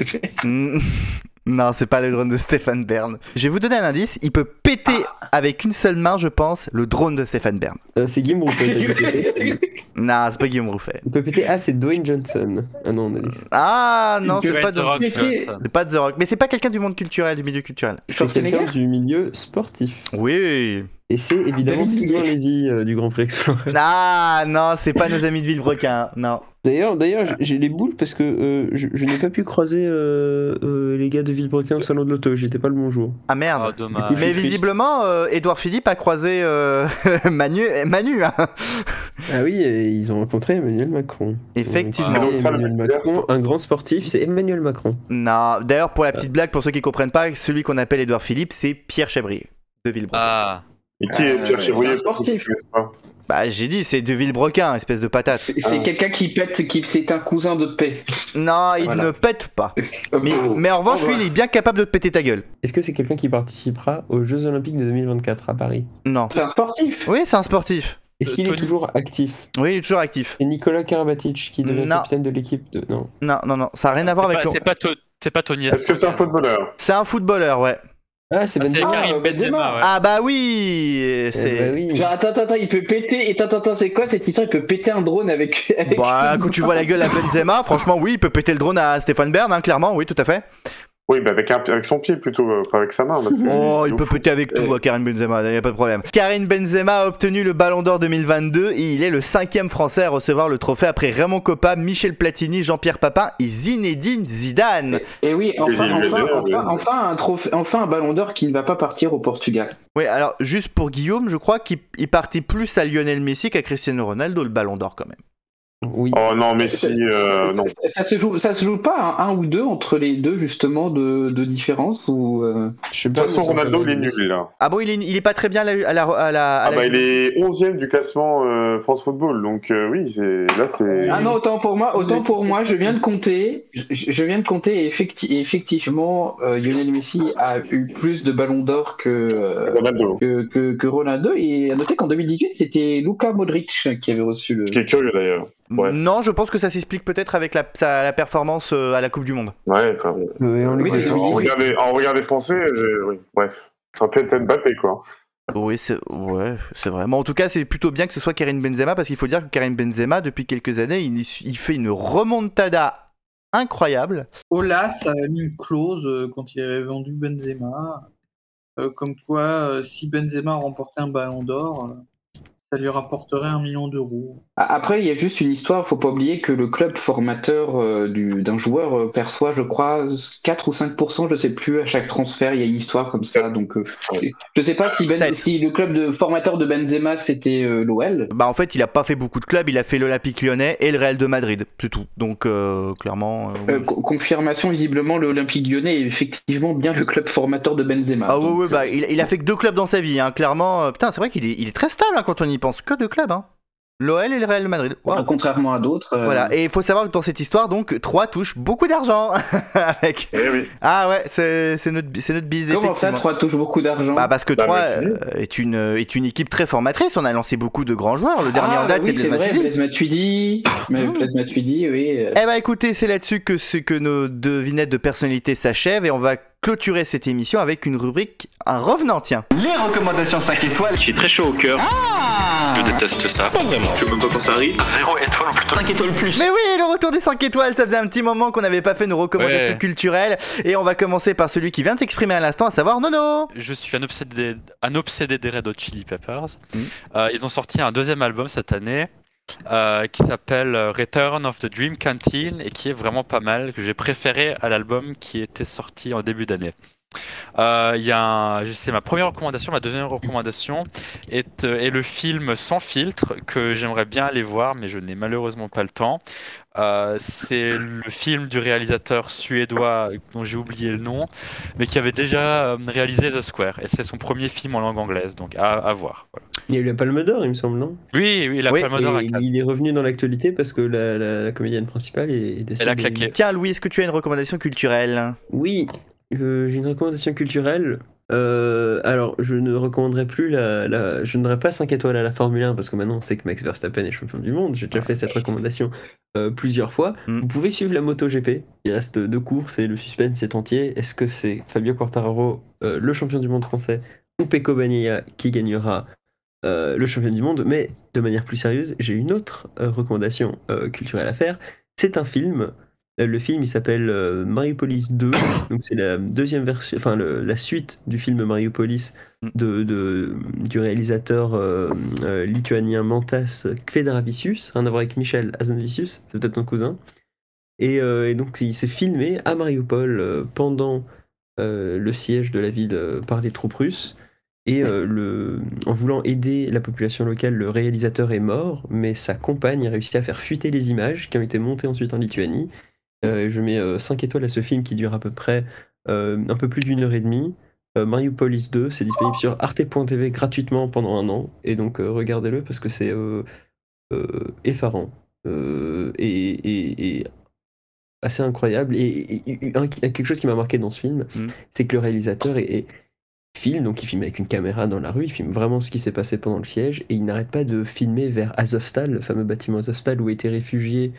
Non, c'est pas le drone de Stéphane Bern. Je vais vous donner un indice. Il peut péter avec une seule main, je pense, le drone de Stéphane Bern. Euh, C'est Guillaume Rouffet. qui a pété. Non, c'est pas Guillaume Rouffet. Il peut péter. Ah, c'est Dwayne Johnson. Ah non, on a dit. Ah non, c'est pas, The de... Rock c'est pas The Rock. Mais c'est pas quelqu'un du monde culturel, du milieu culturel. C'est quelqu'un du milieu sportif. Oui. Et c'est évidemment Sylvain. Lévy euh, du Grand Prix Explorer. Ah non, c'est pas nos amis de Villebrequin. Non. D'ailleurs, d'ailleurs, j'ai- j'ai les boules parce que euh, je, je n'ai pas pu croiser euh, euh, les gars de Villebrequin au salon de l'auto. J'étais pas le bon jour. Ah merde. Ah, dommage. Coup, Mais visiblement, euh, Édouard Philippe a croisé euh, [laughs] Manu. Manu hein. Ah oui, ils ont rencontré Emmanuel Macron. Effectivement. Donc, Emmanuel Macron, un grand sportif, c'est Emmanuel Macron. Non. D'ailleurs, pour la petite blague, pour ceux qui comprennent pas, celui qu'on appelle Édouard Philippe, c'est Pierre Chabrier de Villebrequin. Ah, Et qui est Euh, Pierre un sportif. Bah, j'ai dit, c'est de Villebrequin, espèce de patate. C'est Ah. quelqu'un qui pète, qui c'est un cousin de paix. Non, il Voilà. ne pète pas. Euh, [laughs] Mais, oh. mais en revanche, Oh, lui, il est bien capable de te péter ta gueule. Est-ce que c'est quelqu'un qui participera aux Jeux Olympiques de 2024 à Paris? Non. C'est un sportif. Oui, c'est un sportif. Est-ce Euh, qu'il est toujours actif? Oui, il est toujours actif. Et Nicolas Karabatic qui devient Non. capitaine de l'équipe de... Non. Non, non, non, ça n'a rien à voir avec c'est pas, c'est pas Tony Est-ce que c'est un footballeur? C'est un footballeur, ouais. Ah, c'est Ah, Benzema. Karim euh, Benzema. Ouais. Ah bah oui Eh C'est... bah oui. Genre, attends, attends, attends, il peut péter. Et attends, attends, c'est quoi cette histoire? Il peut péter un drone avec. [laughs] avec Bah, quand tu vois la gueule à Benzema, franchement, oui, il peut péter le drone à Stéphane Bern, hein, clairement, oui, tout à fait. Oui, bah avec, un- avec son pied plutôt, euh, pas avec sa main. parce que- Oh, il peut péter avec tout, Euh. hein, Karim Benzema, y a pas de problème. Karim Benzema a obtenu le Ballon d'Or 2022 et il est le cinquième Français à recevoir le trophée après Raymond Coppa, Michel Platini, Jean-Pierre Papin et Zinedine Zidane. Et oui, enfin, Il enfin, enfin, enfin, un trophée, enfin un ballon d'or qui ne va pas partir au Portugal. Oui, alors juste pour Guillaume, je crois qu'il il partit plus à Lionel Messi qu'à Cristiano Ronaldo le Ballon d'Or quand même. Oui. Oh non, Messi, euh, non. Ça, ça se joue, ça se joue pas à un, un ou deux entre les deux justement de, de différence ou euh, Je sais De toute façon, mais Ronaldo, il est nul, là. Ah bon, il est, il est pas très bien à la, à la, à la- à Ah la- bah, il est 11ème du classement euh, France Football, donc euh, oui, là, c'est... Ah non, autant pour moi, autant pour moi, je viens de compter, je, je viens de compter et, effecti- et effectivement, euh, Lionel Messi a eu plus de ballons d'or que, euh, Ronaldo. que, que, que Ronaldo. Et à noter qu'en 2018, c'était Luka Modric qui avait reçu le. Ce qui est curieux, d'ailleurs. Ouais. Non, je pense que ça s'explique peut-être avec la, sa- la performance euh, à la Coupe du Monde. Ouais, enfin. Oui, on en, 2018. regard des, en regard des Français, euh, oui, bref. Ça aurait pu être Mbappé, quoi. Oui, c'est ouais, c'est vraiment. En tout cas, c'est plutôt bien que ce soit Karim Benzema parce qu'il faut dire que Karim Benzema, depuis quelques années, il, il fait une remontada incroyable. Olas a mis une clause euh, quand il avait vendu Benzema, euh, comme quoi euh, si Benzema remportait un ballon d'or, euh, ça lui rapporterait un million d'euros. Après, il y a juste une histoire, faut pas oublier que le club formateur euh, du- d'un joueur euh, perçoit, je crois, 4 ou 5%, je sais plus, à chaque transfert, il y a une histoire comme ça. Donc, euh, je sais pas si, ben, si le club de formateur de Benzema c'était euh, l'OL. Bah en fait, il a pas fait beaucoup de clubs, il a fait l'Olympique Lyonnais et le Real de Madrid, c'est tout. Donc euh, clairement. euh, oui. Euh, co- confirmation, visiblement, l'Olympique lyonnais est effectivement bien le club formateur de Benzema. Ah ouais, Donc, ouais, bah il, il a fait que deux clubs dans sa vie, hein, clairement. euh, putain, c'est vrai qu'il est, il est très stable hein, quand on y pense, que deux clubs, hein. L'OL et le Real Madrid. Waouh. Contrairement à d'autres. euh, Voilà, et il faut savoir que dans cette histoire, donc, 3 touche beaucoup d'argent. [laughs] Avec... Eh oui. Ah ouais, c'est notre, notre bise. Comment ça, effectivement. 3 touche beaucoup d'argent? Bah parce que Bah, 3 Matuidi. est une, est une équipe très formatrice, on a lancé beaucoup de grands joueurs. Le dernier ah, en date, oui, c'est vrai, Matuidi. Blaise Matuidi. [coughs] Mais. Blaise Matuidi, oui. euh, Eh bah écoutez, c'est là-dessus que, ce- que nos devinettes de personnalité s'achèvent et on va clôturer cette émission avec une rubrique, un revenant, tiens. Les recommandations 5 étoiles. Je suis très chaud au cœur. Je déteste ça. Pas vraiment. Je sais même pas quand ça arrive. Zéro étoile ou plutôt 5 étoiles plus. Mais oui, le retour des 5 étoiles, ça faisait un petit moment qu'on n'avait pas fait nos recommandations Ouais. culturelles et on va commencer par celui qui vient de s'exprimer à l'instant, à savoir Nono. Je suis un obsédé, un obsédé des Red Hot Chili Peppers. Mhm. Euh, ils ont sorti un deuxième album cette année euh, qui s'appelle euh, Return of the Dream Canteen et qui est vraiment pas mal, que j'ai préféré à l'album qui était sorti en début d'année. Euh, il y a un- c'est ma première recommandation, ma deuxième recommandation est, euh, est le film Sans filtre que j'aimerais bien aller voir, mais je n'ai malheureusement pas le temps. Euh, c'est le film du réalisateur suédois dont j'ai oublié le nom, mais qui avait déjà euh, réalisé The Square, et c'est son premier film en langue anglaise, donc à, à voir. voilà. Il y a eu la Palme d'Or, il me semble, non? Oui, oui, la Oui, Palme d'Or il est revenu dans l'actualité parce que la, la- la comédienne principale est, est décédée. Elle a claqué. Tiens, Louis, est-ce que tu as une recommandation culturelle? Oui, euh, j'ai une recommandation culturelle. Euh, alors, je ne recommanderai plus la, la- Je ne donnerai pas 5 étoiles à la Formule 1 parce que maintenant on sait que Max Verstappen est champion du monde. J'ai déjà fait cette recommandation euh, plusieurs fois. Mm. Vous pouvez suivre la MotoGP. Il reste deux courses et le suspense est entier. Est-ce que c'est Fabio Quartararo, euh, le champion du monde français, ou Pecco Bagnaia qui gagnera le champion du monde? Mais de manière plus sérieuse, j'ai une autre recommandation culturelle à faire. C'est un film. Euh, Le film, il s'appelle euh, Mariopolis 2. Donc c'est la deuxième version, enfin le- la suite du film Mariopolis de, de- du réalisateur euh, euh, lituanien Mantas Kvedravicius, rien à voir avec Michel Hazanavicius, c'est peut-être ton cousin. Et, et donc il s'est filmé à Mariupol pendant le siège de la ville par les troupes russes. Et le, en voulant aider la population locale, le réalisateur est mort, mais sa compagne a réussi à faire fuiter les images qui ont été montées ensuite en Lituanie. Euh, je mets 5 étoiles à ce film qui dure à peu près euh, un peu plus d'une heure et demie. Euh, Mariupolis 2, c'est disponible sur arte.tv gratuitement pendant un an. Et donc euh, regardez-le parce que c'est euh, euh, effarant euh, et, et- et assez incroyable. Et, et- et un- quelque chose qui m'a marqué dans ce film, Mm. c'est que le réalisateur est, filme, donc il filme avec une caméra dans la rue, il filme vraiment ce qui s'est passé pendant le siège, et il n'arrête pas de filmer vers Azovstal, le fameux bâtiment Azovstal où étaient réfugiés euh,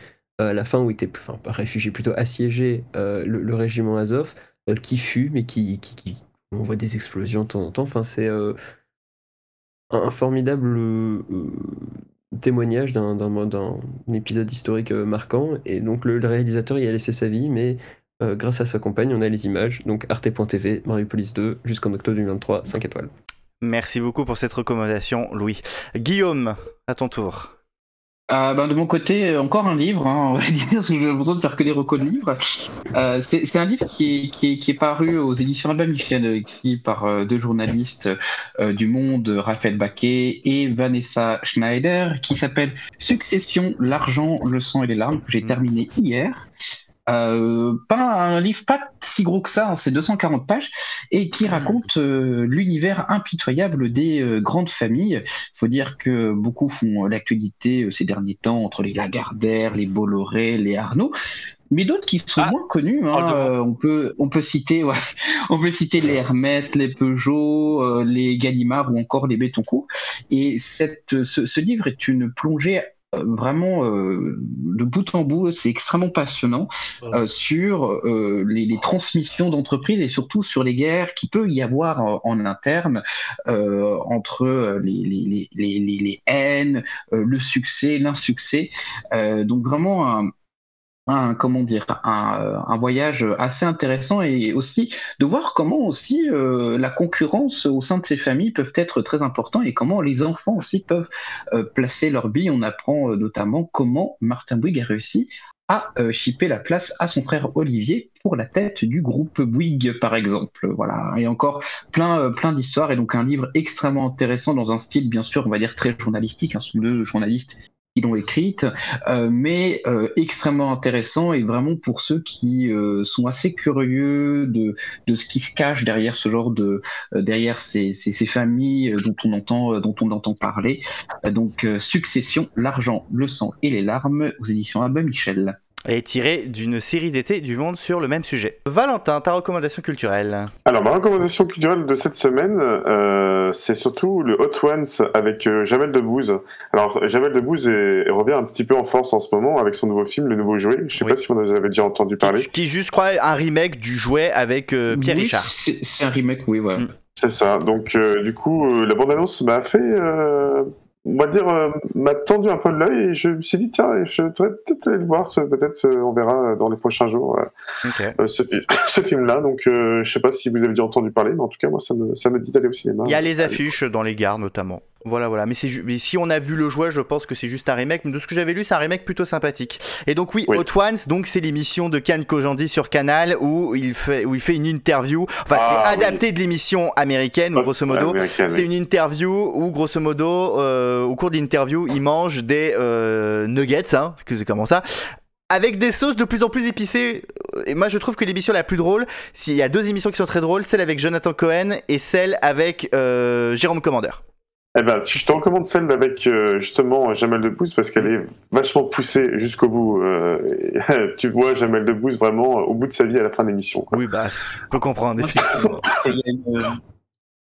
à la fin, où était, réfugié, plutôt assiégé euh, le, régiment Azov, euh, qui fume et qui, qui, On voit des explosions de temps en temps, c'est euh, un, formidable euh, euh, témoignage d'un épisode historique euh, marquant, et donc le, réalisateur y a laissé sa vie, mais euh, grâce à sa compagne, on a les images. Donc arte.tv, Mariupolis 2, jusqu'en octobre 2023, 5 étoiles. Merci beaucoup pour cette recommandation, Louis. Guillaume, à ton tour. Euh, ben, de mon côté, encore un livre, hein, on va [laughs] dire, parce que j'ai besoin de faire que des recos de livres. Euh, c'est un livre qui est, qui, est, qui est paru aux éditions Albin Michel, écrit par euh, deux journalistes euh, du Monde, Raphaël Baquet et Vanessa Schneider, qui s'appelle Succession, l'argent, le sang et les larmes, que j'ai terminé hier. Euh, pas un livre pas si gros que ça, hein, c'est 240 pages, et qui raconte euh, l'univers impitoyable des euh, grandes familles. faut dire que beaucoup font l'actualité ces derniers temps entre les Lagardère, les Bolloré, les Arnaud. Mais d'autres qui sont moins connus, hein, euh, on peut on peut citer ouais, [laughs] on peut citer les Hermès, les Peugeot, les Gallimard ou encore les Bétoncourt. Et cette ce, ce livre est une plongée vraiment euh, de bout en bout, c'est extrêmement passionnant euh, sur euh, les, les transmissions d'entreprises et surtout sur les guerres qui peut y avoir en, en interne euh, entre euh, les, les, les, les, les haines, euh, le succès, l'insuccès. Euh, donc vraiment un, un comment dire un, un, voyage assez intéressant et aussi de voir comment aussi euh, la concurrence au sein de ces familles peuvent être très importants et comment les enfants aussi peuvent euh, placer leur bille. On apprend euh, notamment comment Martin Bouygues a réussi à euh, chipper la place à son frère Olivier pour la tête du groupe Bouygues par exemple. Voilà, et encore plein euh, plein d'histoires et donc un livre extrêmement intéressant dans un style bien sûr on va dire très journalistique. Hein, ce sont deux journalistes qui l'ont écrite, euh, mais euh, extrêmement intéressant et vraiment pour ceux qui euh, sont assez curieux de, de ce qui se cache derrière ce genre de derrière ces, ces, ces familles dont on entend dont on entend parler. donc Succession, l'argent, le sang et les larmes aux éditions Albin Michel est tiré d'une série d'été du Monde sur le même sujet. Valentin, ta recommandation culturelle Alors, ma recommandation culturelle de cette semaine, euh, c'est surtout le Hot Ones avec euh, Jamel Debbouze. Alors, Jamel Debbouze est, revient un petit peu en force en ce moment avec son nouveau film, Le Nouveau Jouet. Je sais oui. pas si vous en avez déjà entendu parler. Qui, qui juste, je crois, un remake du jouet avec euh, Pierre oui, Richard. C'est un remake, oui, voilà. Mm. C'est ça. Donc, euh, du coup, la bande-annonce m'a fait on va dire, euh, m'a tendu un peu de l'œil et je me suis dit, tiens, je devrais peut-être aller le voir, peut-être euh, on verra dans les prochains jours euh, okay. ce, [coughs] ce film-là. Donc, je sais pas si vous avez déjà entendu parler, mais en tout cas, moi, ça me, ça me dit d'aller au cinéma. Il y a les affiches dans les gares, notamment. Voilà, voilà. Mais, mais si on a vu le jouet, je pense que c'est juste un remake. Mais de ce que j'avais lu, c'est un remake plutôt sympathique. Et donc oui, Oui. Hot Ones, donc c'est l'émission de Ken Kojandi sur Canal où il fait où il fait une interview. Enfin, Ah, c'est adapté de l'émission américaine, grosso modo. C'est oui. une interview où, grosso modo, euh, au cours de l'interview, il mange des euh, nuggets, hein, c'est comment ça, avec des sauces de plus en plus épicées. Et moi, je trouve que l'émission la plus drôle, s'il y a deux émissions qui sont très drôles, celle avec Jonathan Cohen et celle avec euh, Jérôme Commander. Eh ben, je te recommande celle avec euh, justement Jamel Debbouze parce qu'elle est vachement poussée jusqu'au bout. Euh, [laughs] tu vois Jamel Debbouze vraiment au bout de sa vie à la fin de l'émission. Oui, bah, je peux comprendre. Moi, c'est- [laughs] effectivement. Il y, a une, euh,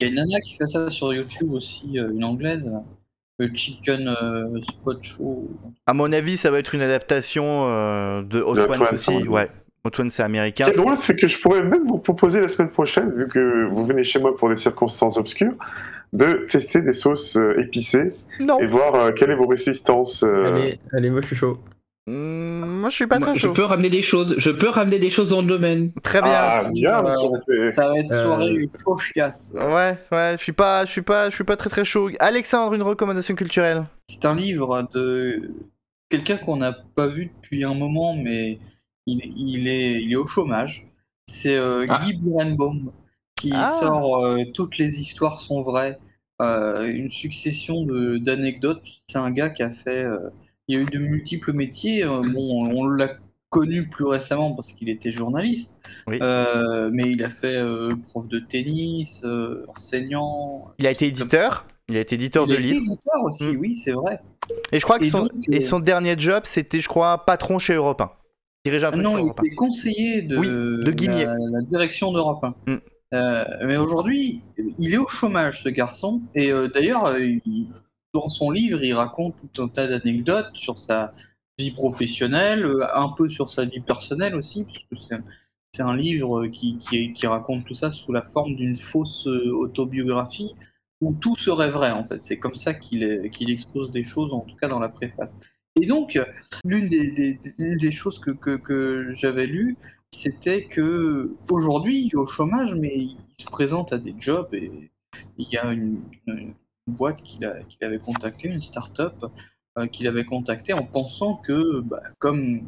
il y a une nana qui fait ça sur YouTube aussi, euh, une anglaise, le Chicken euh, Spot Show. À mon avis, ça va être une adaptation euh, de Hot Ones, aussi. oui. Ouais. Hot Ones, c'est Ce américain. qui est drôle, c'est que je pourrais même vous proposer la semaine prochaine, vu que vous venez chez moi pour des circonstances obscures, de tester des sauces euh, épicées Non. et voir euh, quelle est vos résistances. euh, Allez, allez, moi je suis chaud. Mm, moi, je suis pas Moi, très je chaud. peux ramener des choses. Je peux ramener des choses dans le domaine. Très bien. Ah, bien, Euh, ça va être Euh, soirée chaud chiasse. Ouais, ouais, je suis pas, je suis pas, je suis pas très très chaud. Alexandre, une recommandation culturelle. C'est un livre de quelqu'un qu'on n'a pas vu depuis un moment, mais il, il est, il est au chômage. C'est euh, Ah. Guy Birenbaum qui Ah. sort euh, Toutes les histoires sont vraies. Euh, une succession d'anecdotes. C'est un gars qui a fait. euh, il y a eu de multiples métiers. Bon, on l'a connu plus récemment parce qu'il était journaliste. Oui. Mais il a fait prof de tennis, enseignant. Il a été éditeur? Il a été éditeur Il de a été livres? éditeur aussi, Mm. oui, c'est vrai. Et je crois que Et son, donc, et son dernier job, c'était, je crois, patron chez Europe 1. Dirigeant truc Non, il Europe 1. était conseiller de, Oui, de la, la direction d'Europe 1. Mm. Euh, mais aujourd'hui, il est au chômage, ce garçon. Et euh, d'ailleurs, euh, dans son livre, il raconte tout un tas d'anecdotes sur sa vie professionnelle, un peu sur sa vie personnelle aussi, parce que c'est, c'est un livre qui, raconte tout ça sous la forme d'une fausse autobiographie où tout serait vrai, en fait. C'est comme ça qu'il, expose des choses, en tout cas dans la préface. Et donc, l'une des, choses que, que j'avais lues, c'était que aujourd'hui, il est au chômage, mais il se présente à des jobs et il y a une, boîte qu'il avait contactée, une start-up euh, qu'il avait contactée en pensant que, bah, comme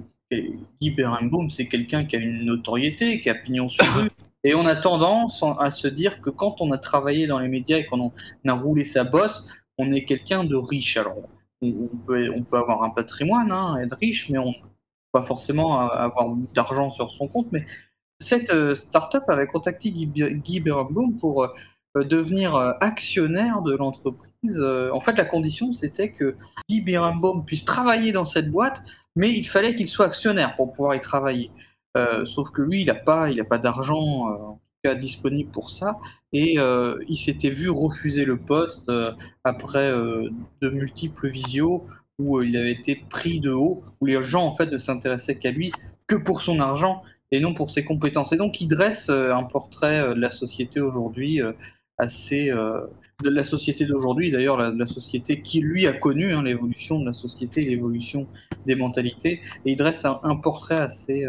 Guy Berenbaum, c'est quelqu'un qui a une notoriété, qui a pignon sur rue, et on a tendance en- à se dire que quand on a travaillé dans les médias et qu'on a roulé sa bosse, on est quelqu'un de riche. Alors, on peut, on peut avoir un patrimoine, hein, être riche, mais on pas forcément avoir d'argent sur son compte. Mais cette euh, start-up avait contacté Guy, Guy pour euh, devenir euh, actionnaire de l'entreprise. En fait, la condition, c'était que Guy Berenbaum puisse travailler dans cette boîte, mais il fallait qu'il soit actionnaire pour pouvoir y travailler. Sauf que lui, il n'a pas, il a pas d'argent en tout cas disponible pour ça, et il s'était vu refuser le poste après de multiples visios où euh, il avait été pris de haut, où les gens en fait ne s'intéressaient qu'à lui que pour son argent et non pour ses compétences. Et donc il dresse euh, un portrait euh, de la société aujourd'hui assez de la société d'aujourd'hui d'ailleurs la, la société qui lui a connu hein, l'évolution de la société, l'évolution des mentalités et il dresse un, portrait assez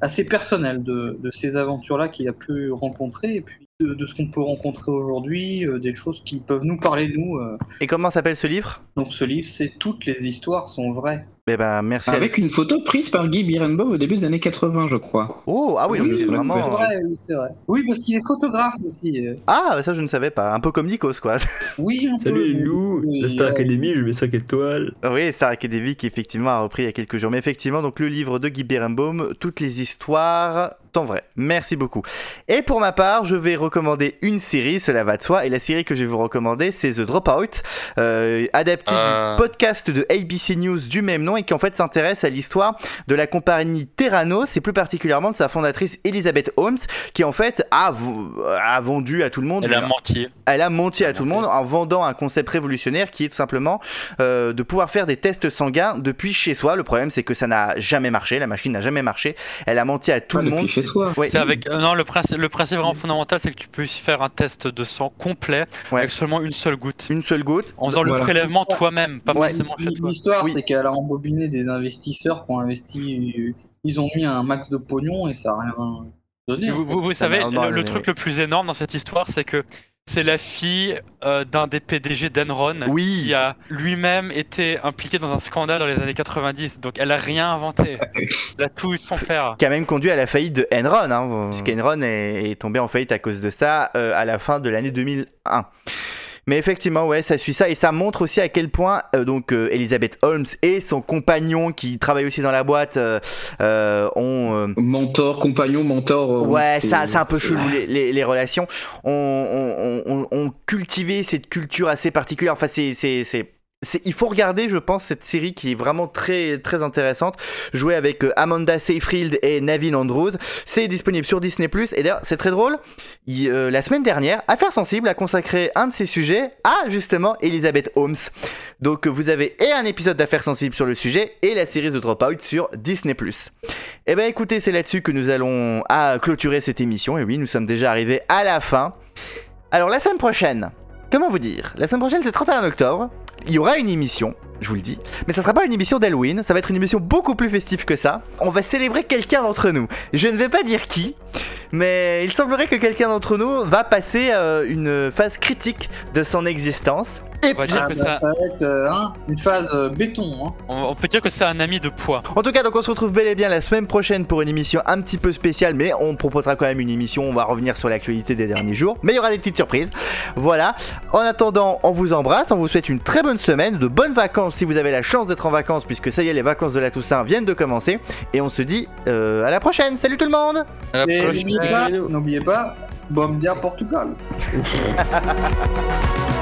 assez personnel de, ces aventures-là qu'il a pu rencontrer de, de ce qu'on peut rencontrer aujourd'hui, euh, des choses qui peuvent nous parler nous. euh. Et comment s'appelle ce livre? Donc ce livre, c'est toutes les histoires sont vraies. Eh ben, merci. Avec une photo prise par Guy Birenbaum au début des années 80, je crois. Oh, ah oui, c'est vraiment. vrai, oui, c'est vrai. Oui, parce qu'il est photographe aussi. euh. Ah, ça je ne savais pas. Un peu comme Nikos, quoi. [laughs] Oui, un peu, Salut oui, la Star ouais. Academy, je mets 5 étoiles. Oui, Star Academy qui effectivement a repris il y a quelques jours. Mais effectivement, donc le livre de Guy Berenbaum, toutes les histoires en vrai. Merci beaucoup. Et pour ma part, je vais recommander une série, cela va de soi. Et la série que je vais vous recommander, c'est The Dropout, euh, adapté Ah. du podcast de ABC News du même nom et qui en fait s'intéresse à l'histoire de la compagnie Terranos et plus particulièrement de sa fondatrice Elizabeth Holmes, qui en fait a, vendu à tout le monde. Elle a menti. Elle a menti à tout le monde en vendant un concept révolutionnaire qui est tout simplement euh, de pouvoir faire des tests sanguins depuis chez soi. Le problème, c'est que ça n'a jamais marché. La machine n'a jamais marché. Elle a menti à tout Ah, le monde. chez soi. Ouais. C'est avec euh, non le principe le principe vraiment fondamental c'est que tu puisses faire un test de sang complet Ouais. avec seulement une seule goutte Une seule goutte. en faisant Voilà. le prélèvement toi-même pas Ouais. forcément chez toi. L'histoire, Oui. c'est qu'elle a des investisseurs qui ont investi. Ils ont mis un max de pognon et ça n'a rien donné. Vous, vous- vous savez non, le, le mais truc le plus énorme dans cette histoire c'est que C'est la fille euh, d'un des PDG d'Enron Oui. qui a lui-même été impliqué dans un scandale dans les années 90. Donc elle a rien inventé. Elle a tout eu de son père. Qui a même conduit à la faillite de Enron, hein, puisqu'Enron est, est tombé en faillite à cause de ça euh, à la fin de l'année 2001. Mais effectivement, ouais, ça suit ça et ça montre aussi à quel point euh, donc euh, Elizabeth Holmes et son compagnon qui travaille aussi dans la boîte euh, euh, ont euh, Mentor, compagnon, mentor. euh, Ouais, ça, c'est un peu chelou les, les- les relations. On, on, on- on- cultivait cette culture assez particulière. Enfin, c'est, c'est, c'est- c'est- il faut regarder, je pense, cette série qui est vraiment très, très intéressante. Jouée avec euh, Amanda Seyfried et Navin Andrews. C'est disponible sur Disney+. Et d'ailleurs, c'est très drôle. Euh, la semaine dernière, Affaires Sensibles a consacré un de ses sujets à, justement, Elizabeth Holmes. Donc, euh, vous avez et un épisode d'Affaires Sensibles sur le sujet et la série The Dropout sur Disney+. Eh ben écoutez, c'est là-dessus que nous allons clôturer cette émission. Et oui, nous sommes déjà arrivés à la fin. Alors la semaine prochaine, comment vous dire? La semaine prochaine, c'est 31 octobre. Il y aura une émission, je vous le dis. Mais ça sera pas une émission d'Halloween, ça va être une émission beaucoup plus festive que ça. On va célébrer quelqu'un d'entre nous. Je ne vais pas dire qui, mais il semblerait que quelqu'un d'entre nous va passer euh, une phase critique de son existence. Et On va puis, dire Ah, que bah, ça- ça va être euh, hein, une phase euh, béton. Hein. On, on peut dire que c'est un ami de poids. En tout cas, donc on se retrouve bel et bien la semaine prochaine pour une émission un petit peu spéciale, mais on proposera quand même une émission. On va revenir sur l'actualité des derniers jours, mais il y aura des petites surprises. Voilà. En attendant, on vous embrasse, on vous souhaite une très bonne semaine, de bonnes vacances si vous avez la chance d'être en vacances, puisque ça y est, les vacances de la Toussaint viennent de commencer. Et on se dit euh, à la prochaine. Salut tout le monde. À la. N'oubliez pas, pas, Bom dia Portugal. [laughs]